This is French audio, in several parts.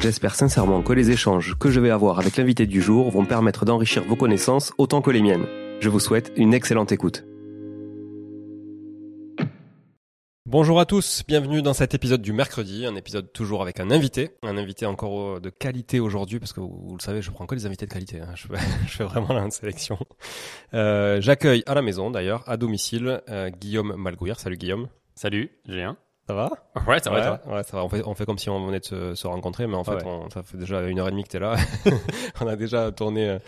J'espère sincèrement que les échanges que je vais avoir avec l'invité du jour vont permettre d'enrichir vos connaissances autant que les miennes. Je vous souhaite une excellente écoute. Bonjour à tous, bienvenue dans cet épisode du mercredi, un épisode toujours avec un invité, un invité encore de qualité aujourd'hui, parce que vous, le savez, je prends que les invités de qualité, hein. je, fais, vraiment la sélection. Euh, j'accueille à la maison d'ailleurs, à domicile, euh, Guillaume Malgouir. Salut Guillaume. Salut, Julien. Ça va? Ouais, ça va, ouais, ça va. On fait, on fait comme si on venait de se, rencontrer, mais en fait, on, ça fait déjà une heure et demie que t'es là. on a déjà tourné euh,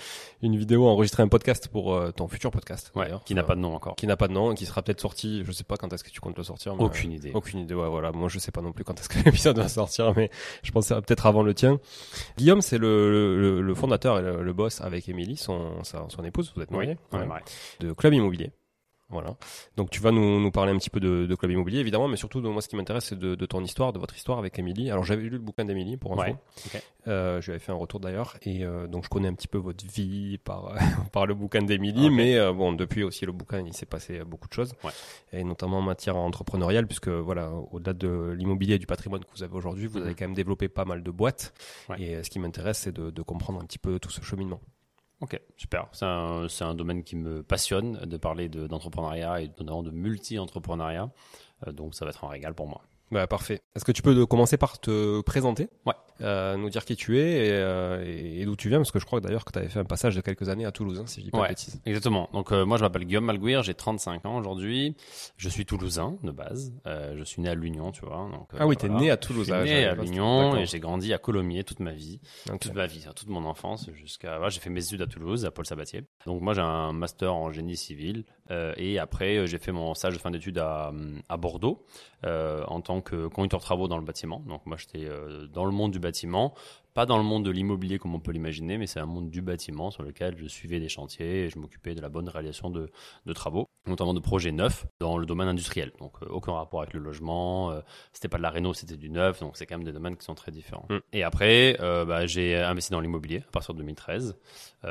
une vidéo, enregistré un podcast pour euh, ton futur podcast. Ouais, qui n'a pas de nom encore. Qui n'a pas de nom, qui sera peut-être sorti. Je sais pas quand est-ce que tu comptes le sortir. Mais, aucune idée. aucune idée. Ouais, voilà. Moi, je sais pas non plus quand est-ce que l'épisode va sortir, mais je pense peut-être avant le tien. Guillaume, c'est le, le, fondateur et le, boss avec Émilie, son, son épouse. Vous êtes mariés. Oui, De Club Immobilier. Voilà. Donc tu vas nous, nous parler un petit peu de, de, club immobilier évidemment, mais surtout de moi ce qui m'intéresse c'est de, de, ton histoire, de votre histoire avec Émilie. Alors j'avais lu le bouquin d'Émilie pour info. Ouais, euh, je lui avais fait un retour d'ailleurs et euh, donc je connais un petit peu votre vie par par le bouquin d'Émilie, mais euh, bon depuis aussi le bouquin il s'est passé beaucoup de choses ouais. et notamment en matière entrepreneuriale puisque voilà au-delà de l'immobilier et du patrimoine que vous avez aujourd'hui, vous avez mhm. quand même développé pas mal de boîtes et ce qui m'intéresse c'est de, de comprendre un petit peu tout ce cheminement. Ok, super. C'est un, domaine qui me passionne de parler d'entrepreneuriat et notamment de multi-entrepreneuriat. Euh, donc ça va être un régal pour moi. Bah, parfait. Est-ce que tu peux commencer par te présenter Ouais. Euh, nous dire qui tu es et, euh, et, d'où tu viens, parce que je crois d'ailleurs que tu avais fait un passage de quelques années à Toulouse, hein, si je dis pas ouais, de bêtises. Exactement. Donc euh, moi je m'appelle Guillaume Malguir, j'ai 35 ans aujourd'hui. Je suis toulousain de base. Je suis né à L'Union, tu vois. Donc, ah oui, t'es né à Toulouse. Je suis né à L'Union et j'ai grandi à Colomiers toute ma vie, toute ma vie, toute mon enfance jusqu'à. Voilà, j'ai fait mes études à Toulouse, à Paul Sabatier. Donc moi j'ai un master en génie civil et après j'ai fait mon stage de fin d'études à, Bordeaux en tant que conducteur travaux dans le bâtiment. Donc moi j'étais dans le monde du bâtiment pas dans le monde de l'immobilier comme on peut l'imaginer, mais c'est un monde du bâtiment sur lequel je suivais des chantiers et je m'occupais de la bonne réalisation de, travaux, notamment de projets neufs dans le domaine industriel. Donc euh, aucun rapport avec le logement, euh, c'était pas de la réno, c'était du neuf, donc c'est quand même des domaines qui sont très différents. Mm. Et après, euh, bah, j'ai investi dans l'immobilier à partir de 2013. ça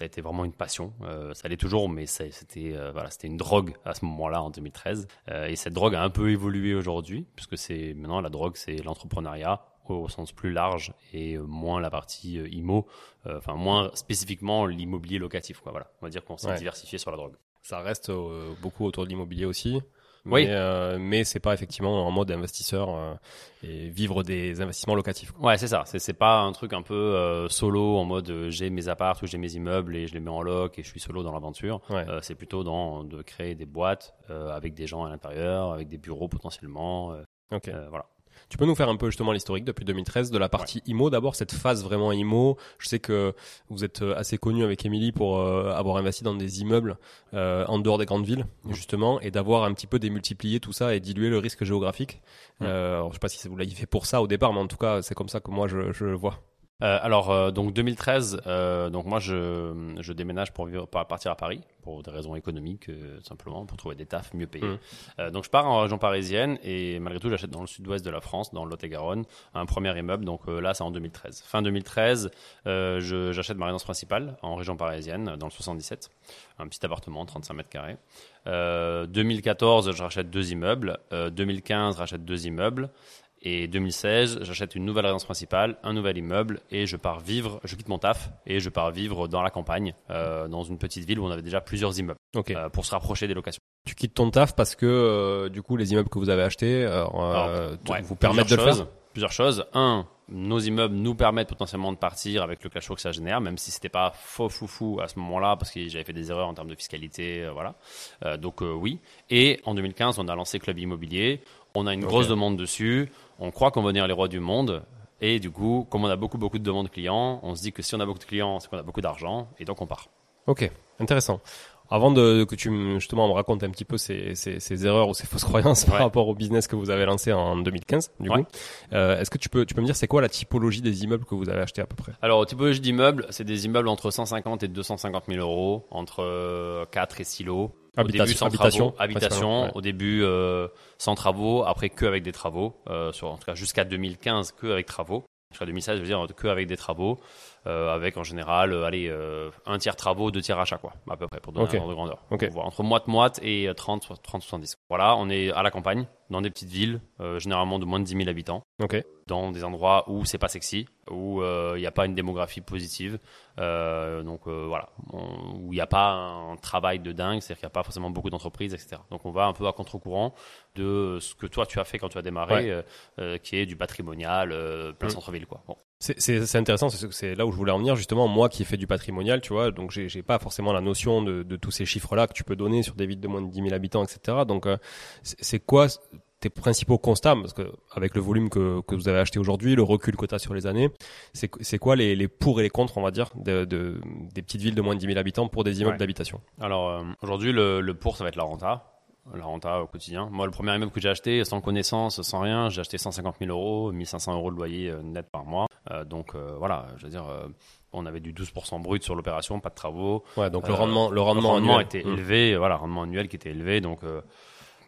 a été vraiment une passion. ça allait toujours, mais c'était voilà, c'était une drogue à ce moment-là en 2013. et cette drogue a un peu évolué aujourd'hui, puisque c'est maintenant la drogue, c'est l'entrepreneuriat au sens plus large et euh, moins la partie euh, IMO, euh, enfin moins spécifiquement l'immobilier locatif. Quoi, voilà. On va dire qu'on s'est diversifié sur la drogue. Ça reste beaucoup autour de l'immobilier aussi. Oui. Mais, mais c'est pas effectivement en mode investisseur et vivre des investissements locatifs. Ouais, c'est ça. C'est pas un truc un peu solo en mode j'ai mes apparts ou j'ai mes immeubles et je les mets en loc et je suis solo dans l'aventure. c'est plutôt dans de créer des boîtes avec des gens à l'intérieur, avec des bureaux potentiellement. ok. voilà. Tu peux nous faire un peu justement l'historique depuis 2013 de la partie IMO d'abord, cette phase vraiment IMO. Je sais que vous êtes euh, assez connu avec Émilie pour euh, avoir investi dans des immeubles euh, en dehors des grandes villes justement et d'avoir un petit peu démultiplié tout ça et dilué le risque géographique. Je Euh, je sais pas si vous l'avez fait pour ça au départ, mais en tout cas c'est comme ça que moi je, je le vois. Euh, alors, euh, donc 2013, euh, donc moi je, je déménage pour, vivre, pour partir à Paris pour des raisons économiques simplement pour trouver des tafs mieux payés. Mmh. donc je pars en région parisienne et malgré tout j'achète dans le sud-ouest de la France, dans le Lot-et-Garonne, un premier immeuble. Donc là c'est en 2013. Fin 2013, j'achète ma résidence principale en région parisienne, dans le 77, un petit appartement 35 mètres carrés. 2014, je rachète deux immeubles. 2015, je rachète deux immeubles. Et 2016, j'achète une nouvelle résidence principale, un nouvel immeuble, et je pars vivre, je quitte mon taf, et je pars vivre dans la campagne, euh, dans une petite ville où on avait déjà plusieurs immeubles, euh, pour se rapprocher des locations. Tu quittes ton taf parce que, euh, du coup, les immeubles que vous avez achetés vous permettent de le faire Plusieurs choses. Un, nos immeubles nous permettent potentiellement de partir avec le cash flow que ça génère, même si c'était pas faux fou à ce moment-là, parce que j'avais fait des erreurs en termes de fiscalité, voilà. donc oui. Et en 2015, on a lancé Club Immobilier. On a une grosse demande dessus on croit qu'on va devenir les rois du monde. Et du coup, comme on a beaucoup, beaucoup de demandes clients, on se dit que si on a beaucoup de clients, c'est qu'on a beaucoup d'argent. Et donc, on part. Ok, intéressant. Avant de, que tu justement me racontes un petit peu ces, ces, erreurs ou ces fausses croyances par rapport au business que vous avez lancé en 2015, du coup, euh, est-ce que tu peux, tu peux me dire c'est quoi la typologie des immeubles que vous avez achetés à peu près? Alors, typologie d'immeubles, c'est des immeubles entre 150 et 250 000 euros, entre 4 euh, et 6 lots. Au début sans habitation, travaux, habitation. Au début euh, sans travaux, après que avec des travaux. Euh, sur, en tout cas jusqu'à 2015 que avec travaux. Jusqu'à 2016, je veux dire que avec des travaux, euh, avec en général, euh, allez, euh, un tiers travaux, deux tiers achats, quoi, à peu près pour donner un ordre de grandeur. Okay. entre moite moite et 30 30 70. Voilà, on est à la campagne, dans des petites villes, généralement de moins de 10 000 habitants. Okay. Dans des endroits où c'est pas sexy, où il n'y a pas une démographie positive, donc voilà, où il n'y a pas un travail de dingue, c'est-à-dire qu'il n'y a pas forcément beaucoup d'entreprises, etc. Donc on va un peu à contre-courant de ce que toi tu as fait quand tu as démarré, qui est du patrimonial, plein mm. centre-ville, quoi. Bon. C'est intéressant, c'est là où je voulais en venir justement. Moi qui ai fait du patrimonial, tu vois, donc j'ai pas forcément la notion de, de tous ces chiffres-là que tu peux donner sur des villes de moins de 10 000 habitants, etc. Donc euh, c'est quoi tes principaux constats? Parce que avec le volume que, que vous avez acheté aujourd'hui, le recul que tu as sur les années, c'est quoi les, les, pour et les contre, on va dire, de, de, des petites villes de moins de 10 000 habitants pour des immeubles d'habitation? Alors euh, aujourd'hui, le, le pour, ça va être la renta la renta au quotidien. Moi, le premier immeuble que j'ai acheté, sans connaissance, sans rien, j'ai acheté 150 000 euros, 1500 euros de loyer euh, net par mois. Euh, donc euh, voilà, je veux dire, on avait du 12% brut sur l'opération, pas de travaux. Ouais, donc le rendement, le rendement, était mmh. élevé, voilà, rendement annuel qui était élevé, donc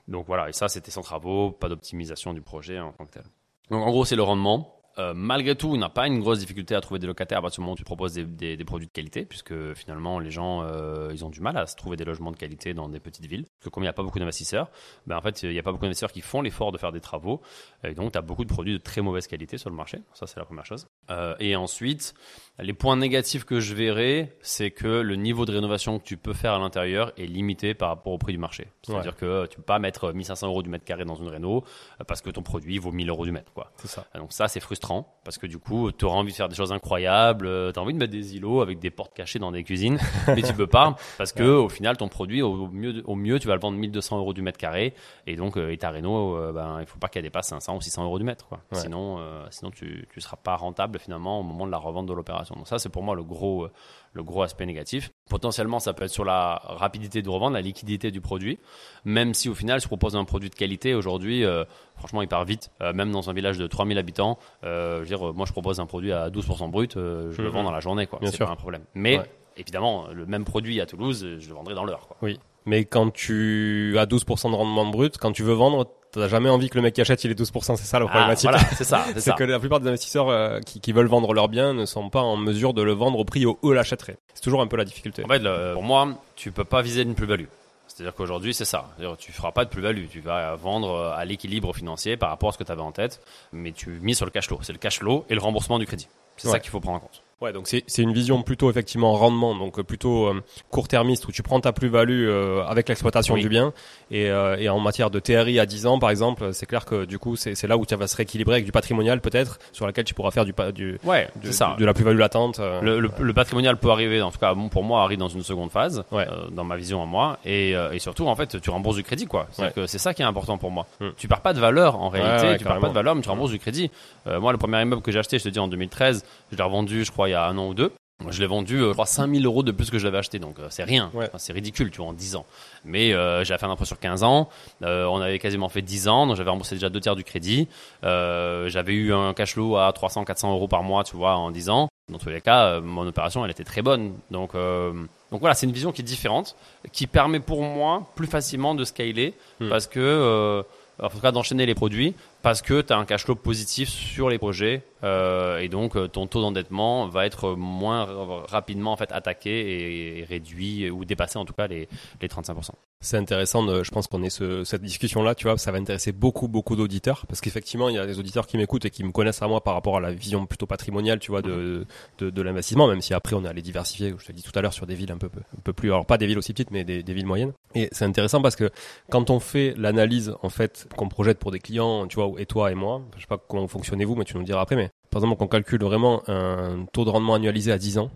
donc voilà, et ça c'était sans travaux, pas d'optimisation du projet en tant que tel. Donc en gros, c'est le rendement. Euh, malgré tout, on n'a pas une grosse difficulté à trouver des locataires à partir du moment où tu proposes des, produits de qualité, puisque finalement les gens euh, ils ont du mal à se trouver des logements de qualité dans des petites villes. Parce que comme il n'y a pas beaucoup d'investisseurs, ben en fait il n'y a pas beaucoup d'investisseurs qui font l'effort de faire des travaux, et donc tu as beaucoup de produits de très mauvaise qualité sur le marché. Ça c'est la première chose. Euh, et ensuite, les points négatifs que je verrai, c'est que le niveau de rénovation que tu peux faire à l'intérieur est limité par rapport au prix du marché. C'est-à-dire que tu peux pas mettre 1500 euros du mètre carré dans une réno parce que ton produit vaut 1000 euros du mètre. Quoi. Ça. Donc ça c'est frustrant parce que du coup, tu auras envie de faire des choses incroyables, euh, tu as envie de mettre des îlots avec des portes cachées dans des cuisines, mais tu peux pas parce que au final, ton produit, au mieux, au mieux, tu vas le vendre 1200 euros du mètre carré et donc, euh, et ta réno, euh, ben, il faut pas qu'elle dépasse 500 ou 600 euros du mètre, quoi. Sinon, sinon tu, tu seras pas rentable rentable finalement au moment de la revente de l'opération. Donc ça, c'est pour moi le gros, le gros aspect négatif. Potentiellement, ça peut être sur la rapidité de revente, la liquidité du produit, même si au final, je propose un produit de qualité aujourd'hui, euh, franchement, il part vite, euh, même dans un village de 3000 habitants. Euh, je veux dire, moi, je propose un produit à 12% brut, je le mhm. vends dans la journée, quoi. C'est pas un problème. Mais évidemment, le même produit à Toulouse, je le vendrai dans l'heure. Oui. Mais quand tu as 12% de rendement brut, quand tu veux vendre, t'as jamais envie que le mec qui achète il ait 12%, c'est ça le ah, problématique. voilà, c'est ça. C'est que la plupart des investisseurs euh, qui, qui, veulent vendre leurs biens ne sont pas en mesure de le vendre au prix où eux l'achèteraient. C'est toujours un peu la difficulté. En fait, pour moi, tu peux pas viser une plus-value. C'est-à-dire qu'aujourd'hui, c'est ça. Tu feras pas de plus-value. Tu vas vendre euh, à l'équilibre financier par rapport à ce que tu avais en tête, mais tu mises sur le cash flow. C'est le cash flow et le remboursement du crédit. C'est ça qu'il faut prendre en compte. Ouais, donc c'est une vision plutôt effectivement rendement, donc euh, plutôt euh, court-termiste où tu prends ta plus-value euh, avec l'exploitation du bien et, et, en matière de TRI à 10 ans par exemple, c'est clair que du coup c'est là où tu vas se rééquilibrer avec du patrimonial peut-être sur laquelle tu pourras faire du, du ouais, de, ça. de la plus-value latente. Le, le, patrimonial peut arriver, en tout cas bon, pour moi arrive dans une seconde phase, ouais. dans ma vision à moi et, et, surtout en fait tu rembourses du crédit quoi. C'est c'est ça qui est important pour moi. Hmm. Tu perds pas de valeur en réalité, tu perds pas de valeur mais tu rembourses du crédit. moi le premier immeuble que j'ai acheté, je te dis en 2013, je l'ai revendu je crois il y a un an ou deux. Je l'ai vendu, euh, je crois, 5000 euros de plus que je l'avais acheté, donc euh, c'est rien. c'est ridicule, tu vois, en 10 ans. Mais euh, j'avais fait un emprunt sur 15 ans, euh, on avait quasiment fait 10 ans, donc j'avais remboursé déjà deux tiers du crédit. J'avais eu un cash flow à 300, 400 euros par mois, tu vois, en 10 ans. Dans tous les cas, mon opération, elle était très bonne. Donc, donc voilà, c'est une vision qui est différente, qui permet pour moi plus facilement de scaler, hmm. parce que en tout cas d'enchaîner les produits parce que tu as un cash flow positif sur les projets euh, et donc euh, ton taux d'endettement va être moins rapidement en fait attaqué et, réduit ou dépassé en tout cas les, les 35%. C'est intéressant, de, je pense qu'on est ce, cette discussion là, tu vois, ça va intéresser beaucoup beaucoup d'auditeurs parce qu'effectivement il y a des auditeurs qui m'écoutent et qui me connaissent à moi par rapport à la vision plutôt patrimoniale, tu vois, de, de, de l'investissement, même si après on est allé diversifier, je te dit tout à l'heure sur des villes un peu peu plus, alors pas des villes aussi petites mais des, villes moyennes. Et c'est intéressant parce que quand on fait l'analyse en fait qu'on projette pour des clients, tu vois, et toi et moi, je sais pas comment fonctionnez-vous, mais tu nous diras après, mais par exemple, on calcule vraiment un taux de rendement annualisé à 10 ans,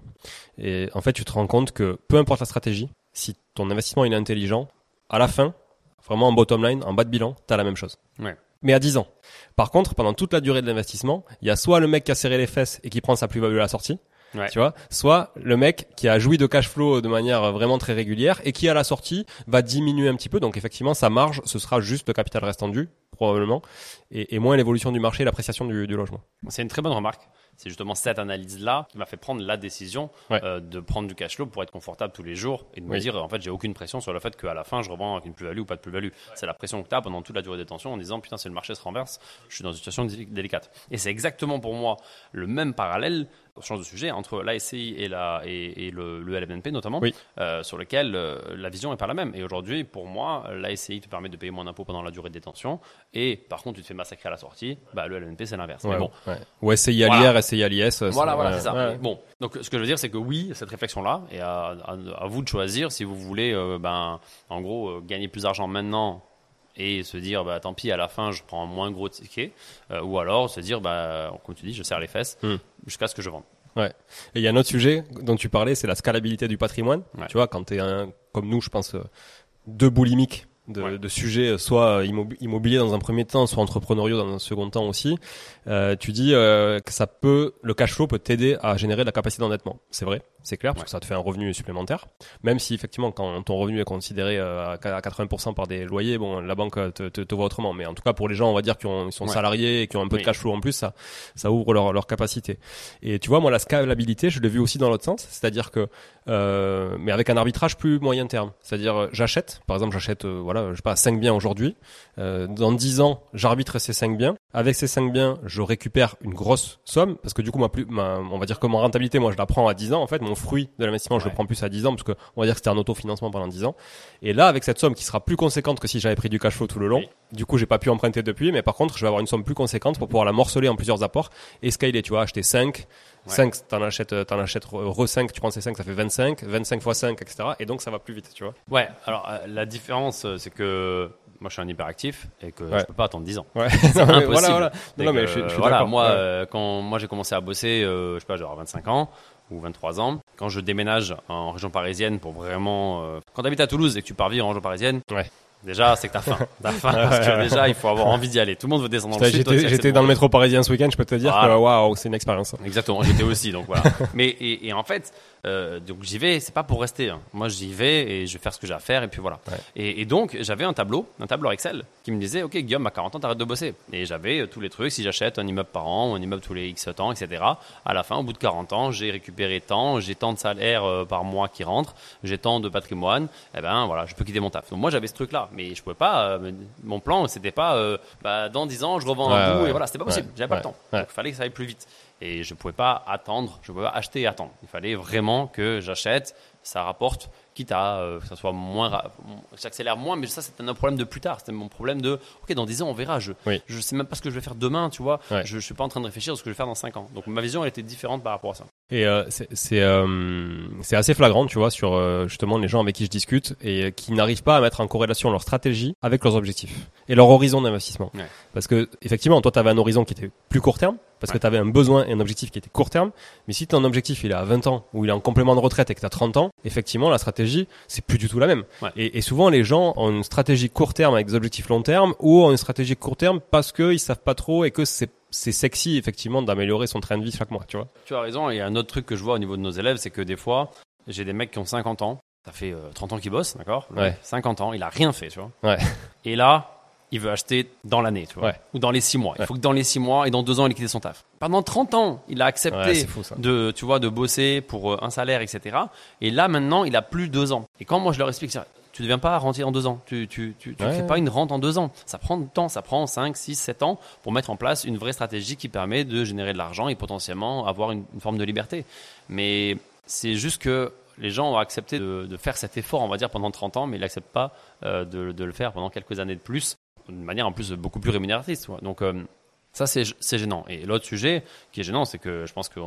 et en fait, tu te rends compte que peu importe la stratégie, si ton investissement est intelligent, à la fin, vraiment en bottom line, en bas de bilan, tu as la même chose. Ouais. Mais à 10 ans. Par contre, pendant toute la durée de l'investissement, il y a soit le mec qui a serré les fesses et qui prend sa plus-value à la sortie, tu vois, soit le mec qui a joui de cash flow de manière vraiment très régulière et qui à la sortie va diminuer un petit peu. Donc effectivement, sa marge, ce sera juste le capital restant dû probablement, et, moins l'évolution du marché et l'appréciation du, du logement. C'est une très bonne remarque. C'est justement cette analyse-là qui m'a fait prendre la décision euh, de prendre du cash flow pour être confortable tous les jours et de me dire, en fait, j'ai aucune pression sur le fait qu'à la fin, je revends avec une plus-value ou pas de plus-value. C'est la pression que tu as pendant toute la durée des tensions en disant, putain, si le marché se renverse, je suis dans une situation délicate. Et c'est exactement pour moi le même parallèle on change de sujet, entre l'ASCI et, la, et, le, le, LMNP notamment, euh, sur lequel euh, la vision n'est pas la même. Et aujourd'hui, pour moi, l'ASCI te permet de payer moins d'impôts pendant la durée de détention, et par contre, tu te fais massacrer à la sortie, bah, le LMNP, c'est l'inverse. bon, Ou SCI à l'IR, SCI à l'IS. Voilà, voilà, c'est ça. Bon, donc ce que je veux dire, c'est que oui, cette réflexion-là, et à, à, vous de choisir si vous voulez, euh, ben, en gros, gagner plus d'argent maintenant et se dire bah tant pis à la fin je prends un moins gros ticket euh, ou alors se dire bah comme tu dis je serre les fesses hmm. jusqu'à ce que je vende. Ouais. Et il y a un autre sujet dont tu parlais, c'est la scalabilité du patrimoine. Tu vois, quand tu es un, comme nous, je pense, euh, deux boulimiques de, de sujets, euh, soit immobilier dans un premier temps, soit entrepreneuriaux dans un second temps aussi. Euh, tu dis euh, que ça peut, le cash flow peut t'aider à générer de la capacité d'endettement. C'est vrai, c'est clair, parce que ça te fait un revenu supplémentaire. Même si effectivement, quand ton revenu est considéré euh, à 80% par des loyers, bon, la banque te, te, te, voit autrement. Mais en tout cas, pour les gens, on va dire qui sont salariés et qui ont un peu de cash flow en plus, ça, ça ouvre leur, leur capacité. Et tu vois, moi, la scalabilité, je l'ai vu aussi dans l'autre sens, c'est-à-dire que, euh, mais avec un arbitrage plus moyen terme. C'est-à-dire, j'achète, par exemple, j'achète, voilà, je sais pas, 5 biens aujourd'hui. dans 10 ans, j'arbitre ces 5 biens. Avec ces 5 biens, je récupère une grosse somme parce que du coup, ma plus, on va dire que mon rentabilité, moi, je la prends à 10 ans. En fait, mon fruit de l'investissement, je le prends plus à 10 ans parce que on va dire que c'était un autofinancement pendant 10 ans. Et là, avec cette somme qui sera plus conséquente que si j'avais pris du cash flow tout le long, du coup, j'ai pas pu emprunter depuis, mais par contre, je vais avoir une somme plus conséquente pour pouvoir la morceler en plusieurs apports et scaler. Tu vois, acheter 5, 5, t'en achètes, t'en achètes re 5, tu prends ces 5, ça fait 25, 25 fois 5, etc. Et donc, ça va plus vite, tu vois. Ouais. Alors, euh, la différence, euh, c'est que moi je suis un hyperactif et que je peux pas attendre 10 ans. Ouais. C'est impossible. Voilà, voilà. Non, mais je, suis, je suis voilà, moi euh, quand moi j'ai commencé à bosser, euh, je sais pas, j'aurais 25 ans ou 23 ans. Quand je déménage en région parisienne pour vraiment, euh, quand tu habites à Toulouse et que tu pars vivre en région parisienne, ouais Déjà, c'est que t'as faim. T'as faim parce que déjà, il faut avoir envie d'y aller. Tout le monde veut descendre dans le sud. J'étais dans le métro parisien ce week-end, je peux te dire que waouh, c'est une expérience. Exactement, j'étais aussi, donc voilà. Mais et, et en fait, euh, donc j'y vais, c'est pas pour rester. Hein. Moi, j'y vais et je vais faire ce que j'ai à faire et puis voilà. Et, et, donc, j'avais un tableau, un tableau Excel qui me disait, ok, Guillaume, à 40 ans, t'arrêtes de bosser. Et j'avais euh, tous les trucs. Si j'achète un immeuble par an, un immeuble tous les X temps, etc. À la fin, au bout de 40 ans, j'ai récupéré tant, j'ai tant de salaire euh, par mois qui rentre, j'ai tant de patrimoine. Et eh ben voilà, je peux quitter mon taf. Donc moi, j'avais ce truc-là, mais je pouvais pas. mon plan, c'était pas, bah, dans 10 ans, je revends un bout et voilà, c'était pas possible. J'avais pas le temps. il fallait que ça aille plus vite et je ne pouvais pas attendre, je ne pouvais pas acheter et attendre. Il fallait vraiment que j'achète, ça rapporte, quitte à euh, que ça soit moins, j'accélère moins, mais ça c'est un problème de plus tard. C'était mon problème de, ok, dans 10 ans on verra. Je, ne je sais même pas ce que je vais faire demain, tu vois. Je, ne suis pas en train de réfléchir à ce que je vais faire dans 5 ans. Donc ma vision elle était différente par rapport à ça. Et euh, c'est euh, c'est assez flagrant, tu vois, sur justement les gens avec qui je discute et qui n'arrivent pas à mettre en corrélation leur stratégie avec leurs objectifs et leur horizon d'investissement. Parce que effectivement, toi, tu avais un horizon qui était plus court terme, parce que tu avais un besoin et un objectif qui était court terme. Mais si ton objectif il est à 20 ans ou il est en complément de retraite et que tu as 30 ans, effectivement, la stratégie, c'est plus du tout la même. Et, et, souvent, les gens ont une stratégie court terme avec des objectifs long terme ou ont une stratégie court terme parce qu'ils savent pas trop et que c'est c'est sexy effectivement d'améliorer son train de vie chaque mois, tu vois. Tu as raison, il y a un autre truc que je vois au niveau de nos élèves, c'est que des fois, j'ai des mecs qui ont 50 ans, ça fait 30 euh, ans qu'ils bossent, d'accord? Ouais. 50 ans, il a rien fait, tu vois? Ouais. Et là, il veut acheter dans l'année, tu vois, ou dans les 6 mois. Il faut que dans les 6 mois et dans 2 ans, il quitte son taf. Pendant 30 ans, il a accepté de, tu vois, de bosser pour euh, un salaire, etc. Et là, maintenant, il a plus 2 ans. Et quand moi je leur explique tu ne deviens pas rentier en deux ans. Tu tu, tu, tu fais pas une rente en deux ans. Ça prend du temps, ça prend 5, 6, 7 ans pour mettre en place une vraie stratégie qui permet de générer de l'argent et potentiellement avoir une, forme de liberté. Mais c'est juste que les gens ont accepté de, de, faire cet effort, on va dire, pendant 30 ans, mais ils n'acceptent pas euh, de, de, le faire pendant quelques années de plus, d'une manière en plus beaucoup plus rémunératrice. Donc, euh, ça, c'est gênant. Et l'autre sujet qui est gênant, c'est que je pense que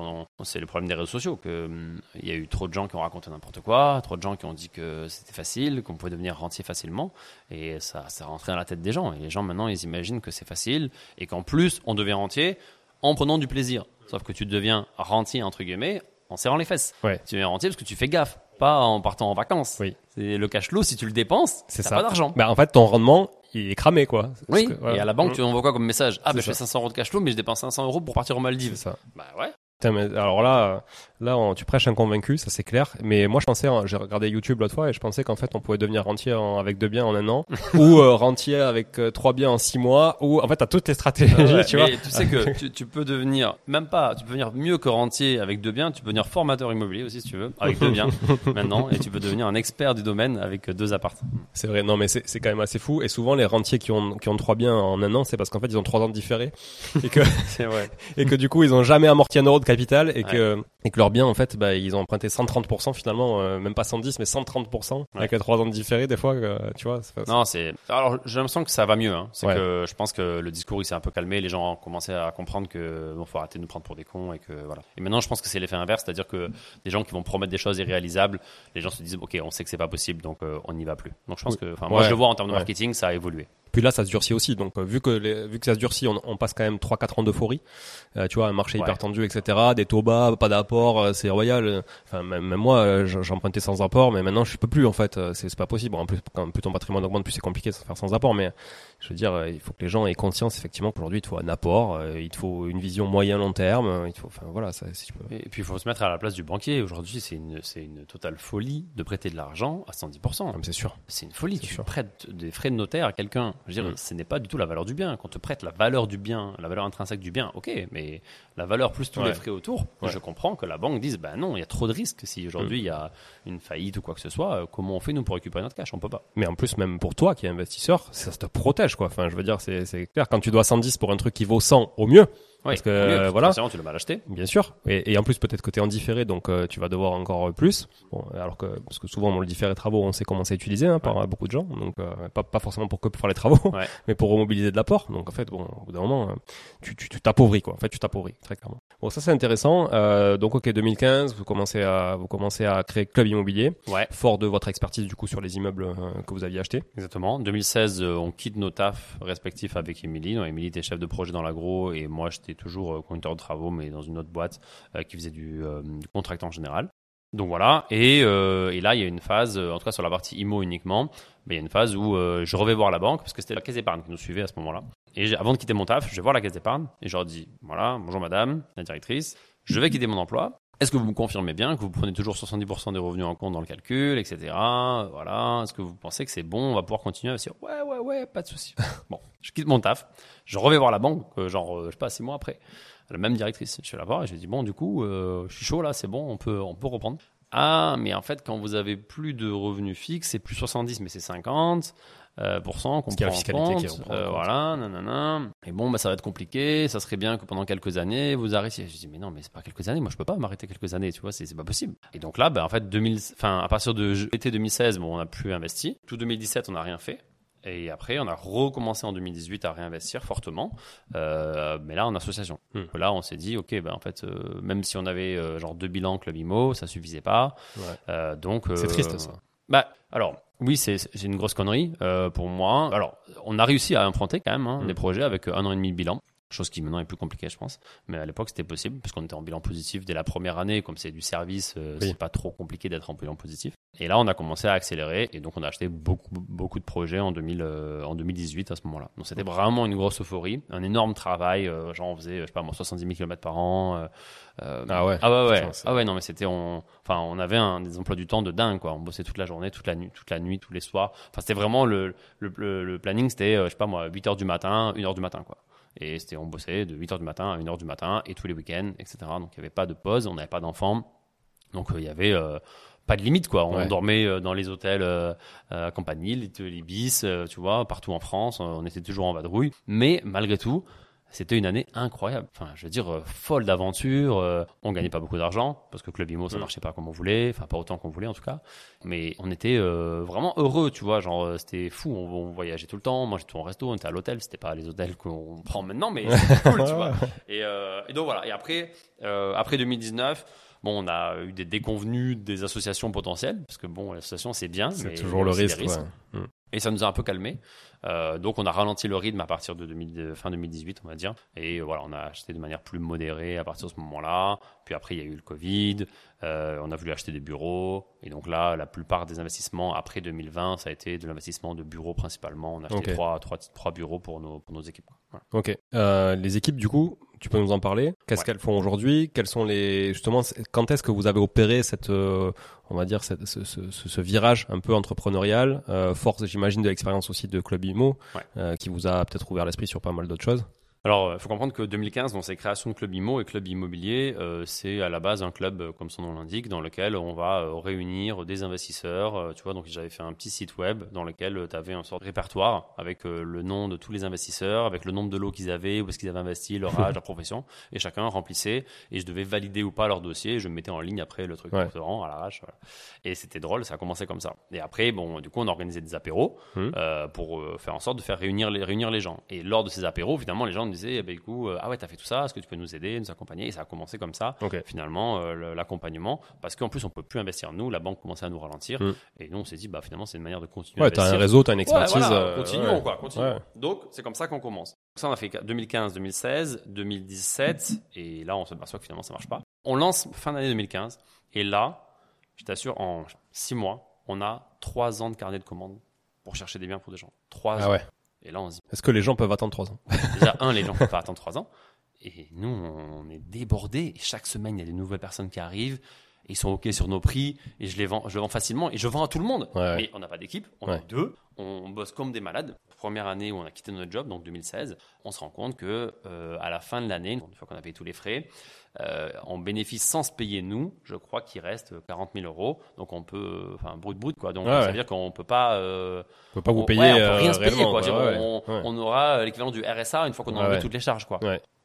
c'est le problème des réseaux sociaux, qu'il hum, y a eu trop de gens qui ont raconté n'importe quoi, trop de gens qui ont dit que c'était facile, qu'on pouvait devenir rentier facilement, et ça, ça rentré dans la tête des gens. Et les gens, maintenant, ils imaginent que c'est facile, et qu'en plus, on devient rentier en prenant du plaisir. Sauf que tu deviens rentier, entre guillemets, en serrant les fesses. Tu deviens rentier parce que tu fais gaffe, pas en partant en vacances. Oui. C'est le cash flow, si tu le dépenses, c'est pas d'argent. Bah, en fait, ton rendement, il est cramé quoi. Oui. Et à la banque, tu envoies quoi comme message? Ah, ben je fais 500 euros de cash flow, mais je dépense 500 euros pour partir aux Maldives. C'est ça. Bah ouais alors là, là, tu prêches un convaincu, ça c'est clair. Mais moi, je pensais, hein, j'ai regardé YouTube l'autre fois et je pensais qu'en fait, on pouvait devenir rentier avec deux biens en un an, ou euh, rentier avec euh, trois biens en six mois, ou en fait, t'as toutes les stratégies, tu vois. Tu sais que tu, peux devenir, même pas, tu peux devenir mieux que rentier avec deux biens. Tu peux devenir formateur immobilier aussi, si tu veux, avec deux biens maintenant, et tu peux devenir un expert du domaine avec deux appartements. C'est vrai, non, mais c'est quand même assez fou. Et souvent, les rentiers qui ont qui ont trois biens en un an, c'est parce qu'en fait, ils ont trois ans de différé et que vrai. et que du coup, ils ont jamais amorti un euro de capital et que et que leurs biens en fait bah, ils ont emprunté 130% finalement euh, même pas 110 mais 130% avec les 3 ans de différé des fois euh, tu vois non c'est alors j'ai l'impression que ça va mieux hein. c'est que je pense que le discours il s'est un peu calmé les gens ont commencé à comprendre que bon faut arrêter de nous prendre pour des cons et que voilà. Et maintenant je pense que c'est l'effet inverse c'est-à-dire que des gens qui vont promettre des choses irréalisables les gens se disent ok on sait que c'est pas possible donc euh, on n'y va plus. Donc je pense que moi je le vois en termes de marketing ça a évolué puis là, ça se durcit aussi. Donc, vu que les, vu que ça se durcit, on, on passe quand même 3-4 ans d'euphorie. Euh, tu vois, un marché hyper tendu, etc. Des taux bas, pas d'apport, euh, c'est royal. Enfin, même, moi, euh, j'empruntais sans apport, mais maintenant, je peux plus en fait. C'est pas possible. En plus, quand plus ton patrimoine augmente, plus c'est compliqué de faire sans apport. Mais je veux dire, il faut que les gens aient conscience effectivement qu'aujourd'hui, il faut un apport, il faut une vision moyen long terme. Il faut, enfin voilà, ça, si tu peux. Et puis, il faut se mettre à la place du banquier. Aujourd'hui, c'est une, c'est une totale folie de prêter de l'argent à 110%. C'est sûr. C'est une folie. Tu prêtes des frais de notaire à quelqu'un. Je veux dire, mm. ce n'est pas du tout la valeur du bien. Quand on te prête la valeur du bien, la valeur intrinsèque du bien, ok, mais la valeur plus tous les frais autour, je comprends que la banque dise, ben non, il y a trop de risques. Si aujourd'hui mm. il y a une faillite ou quoi que ce soit, euh, comment on fait nous pour récupérer notre cash? On peut pas. Mais en plus, même pour toi qui es investisseur, ça te protège quoi. Enfin, je veux dire, c'est clair. Quand tu dois 110 pour un truc qui vaut 100 au mieux, parce que euh, voilà, tu l'as mal acheté. Bien sûr. Et, et en plus peut-être que tu es en différé, donc euh, tu vas devoir encore plus. Bon, alors que parce que souvent on le différé travaux, on sait comment c'est utilisé hein, par beaucoup de gens, donc euh, pas, pas forcément pour que pour faire les travaux, mais pour remobiliser de l'apport. Donc en fait, bon, au bout d'un moment, tu t'appauvris quoi. En fait, tu t'appauvris très clairement. Bon, ça c'est intéressant. donc ok, 2015, vous commencez à vous commencez à créer club immobilier, ouais. fort de votre expertise du coup sur les immeubles que vous aviez achetés. Exactement. 2016, on quitte nos tafs respectifs avec Émilie. Donc Émilie était chef de projet dans l'agro et moi j'étais toujours conducteur de travaux, mais dans une autre boîte euh, qui faisait du, euh, du contract en général. Donc voilà, et, euh, là il y a une phase, euh, en tout cas sur la partie IMO uniquement, il y a une phase où euh, je revais voir la banque, parce que c'était la caisse d'épargne qui nous suivait à ce moment-là. Et avant de quitter mon taf, je vais voir la caisse d'épargne, et je leur dis, voilà, bonjour madame, la directrice, je vais quitter mon emploi, est-ce que vous me confirmez bien que vous prenez toujours 70% des revenus en compte dans le calcul, etc. Voilà. Est-ce que vous pensez que c'est bon On va pouvoir continuer à investir? Ouais, ouais, ouais, pas de souci. bon, je quitte mon taf. Je reviens voir la banque, genre, je sais pas, six mois après la même directrice. Je suis là voir et je lui dis bon du coup euh, je suis chaud là, c'est bon, on peut on peut reprendre. Ah mais en fait quand vous avez plus de revenus fixes, c'est plus 70 mais c'est 50 euh, qu'on prend la fiscalité qui reprend, euh, voilà, nanana. Et bon, bah, ça va être compliqué. Ça serait bien que pendant quelques années, vous arrêtiez. Je dis, mais non, mais c'est pas quelques années. Moi, je peux pas m'arrêter quelques années, tu vois, c'est pas possible. Et donc là, bah, en fait, 2000, enfin, à partir de l'été 2016, bon, on a plus investi. Tout 2017, on n'a rien fait. Et après, on a recommencé en 2018 à réinvestir fortement, euh, mais là en association. Hmm. Là, on s'est dit, ok, ben en fait, euh, même si on avait euh, genre deux bilans club IMO, ça suffisait pas. donc c'est triste ça. Bah, alors oui, c'est une grosse connerie pour moi. Alors, on a réussi à emprunter quand même hein, hmm. des projets avec un an et demi de bilan. Chose qui maintenant est plus compliquée, je pense. Mais à l'époque, c'était possible, parce qu'on était en bilan positif dès la première année. Comme c'est du service, c'est pas trop compliqué d'être en bilan positif. Et là, on a commencé à accélérer et donc on a acheté beaucoup, beaucoup de projets en, 2000, euh, en 2018 à ce moment-là. Donc c'était vraiment une grosse euphorie, un énorme travail. Euh, genre on faisait, je sais pas moi, 70 000 km par an. Euh, ah ouais. Ah ouais, ouais. ah ouais, non mais c'était, on, enfin on avait un, des emplois du temps de dingue quoi. On bossait toute la journée, toute la nuit, toute la nuit, tous les soirs. Enfin c'était vraiment le, le, le, planning, c'était, je sais pas moi, 8 heures du matin, 1 heure du matin quoi. Et c'était, on bossait de 8 heures du matin à 1 heure du matin et tous les week-ends, etc. Donc il n'y avait pas de pause, on n'avait pas d'enfants. Donc il y avait pas de limite quoi. On dormait euh, dans les hôtels euh, euh, à Campanile, les bis, tu vois, partout en France. On était toujours en vadrouille, mais malgré tout. C'était une année incroyable. Enfin, je veux dire, folle d'aventure. on gagnait pas beaucoup d'argent parce que Club Imo, ça mm. marchait pas comme on voulait. Enfin, pas autant qu'on voulait en tout cas. Mais on était vraiment heureux, tu vois. Genre, c'était fou. On, voyageait tout le temps. Moi, j'étais en resto. On était à l'hôtel. C'était pas les hôtels qu'on prend maintenant, mais c'était cool, tu vois. Et, et, donc voilà. Et après, après 2019 Bon, on a eu des déconvenus des associations potentielles, parce que bon, l'association c'est bien, c'est toujours le risque. Et ça nous a un peu calmé. Euh, donc on a ralenti le rythme à partir de, fin 2018, on va dire. Et voilà, on a acheté de manière plus modérée à partir de ce moment-là. Puis après, il y a eu le Covid. Euh, on a voulu acheter des bureaux. Et donc là, la plupart des investissements après 2020, ça a été de l'investissement de bureaux principalement. On a acheté trois, trois, trois, bureaux pour nos, pour nos équipes. Ok. Euh, les équipes, du coup, tu peux nous en parler? Qu'est-ce qu'elles font aujourd'hui? Quels sont les justement quand est-ce que vous avez opéré cette euh, on va dire cette, ce, ce, ce, virage un peu entrepreneurial? Euh, Force, j'imagine, de l'expérience aussi de Club Imo, euh, qui vous a peut-être ouvert l'esprit sur pas mal d'autres choses. Alors, il faut comprendre que 2015, dans ces créations de club IMO et club immobilier, euh, c'est à la base un club, euh, comme son nom l'indique, dans lequel on va euh, réunir des investisseurs. tu vois, donc j'avais fait un petit site web dans lequel tu avais un sort de répertoire avec le nom de tous les investisseurs, avec le nombre de lots qu'ils avaient, où est-ce qu'ils avaient investi, leur âge, leur profession, et chacun remplissait et je devais valider ou pas leur dossier. Et je mettais en ligne après le truc ouais. à l'arrache. Voilà. Et c'était drôle, ça a commencé comme ça. Et après, bon, du coup, on organisait des apéros mmh. pour faire en sorte de faire réunir les, réunir les gens. Et lors de ces apéros, finalement, les gens me disait, eh ben, euh, ah ouais, t'as fait tout ça, est-ce que tu peux nous aider, nous accompagner? Et ça a commencé comme ça, finalement, euh, l'accompagnement. Parce qu'en plus, on peut plus investir nous, la banque commençait à nous ralentir. Mm. Et nous, on s'est dit, bah, finalement, c'est une manière de continuer. Ouais, t'as un réseau, t'as une expertise. Euh, continuons, quoi, continuons. Donc, c'est comme ça qu'on commence. Ça, on a fait 2015, 2016, 2017. Et là, on se perçoit que finalement, ça marche pas. On lance fin d'année 2015. Et là, je t'assure, en six mois, on a trois ans de carnet de commandes pour chercher des biens pour des gens. Trois ah Ouais. Et là, on se dit. Est-ce que les gens peuvent attendre 3 ans? Déjà, un, les gens peuvent pas attendre 3 ans. Et nous, on est débordés. Et chaque semaine, il y a des nouvelles personnes qui arrivent. ils sont OK sur nos prix. Et je les vends, je vends facilement. Et je vends à tout le monde. Mais on n'a pas d'équipe. On est deux. On bosse comme des malades. Première année où on a quitté notre job, donc 2016, on se rend compte que euh, à la fin de l'année, une fois qu'on a payé tous les frais, euh, en bénéfice sans se payer nous, je crois qu'il reste 40 000 euros. Donc on peut, enfin brut brut quoi. Donc ça veut dire qu'on peut pas, euh, on peut pas vous payer, on peut rien se payer quoi. on, aura l'équivalent du RSA une fois qu'on a enlevé toutes les charges quoi.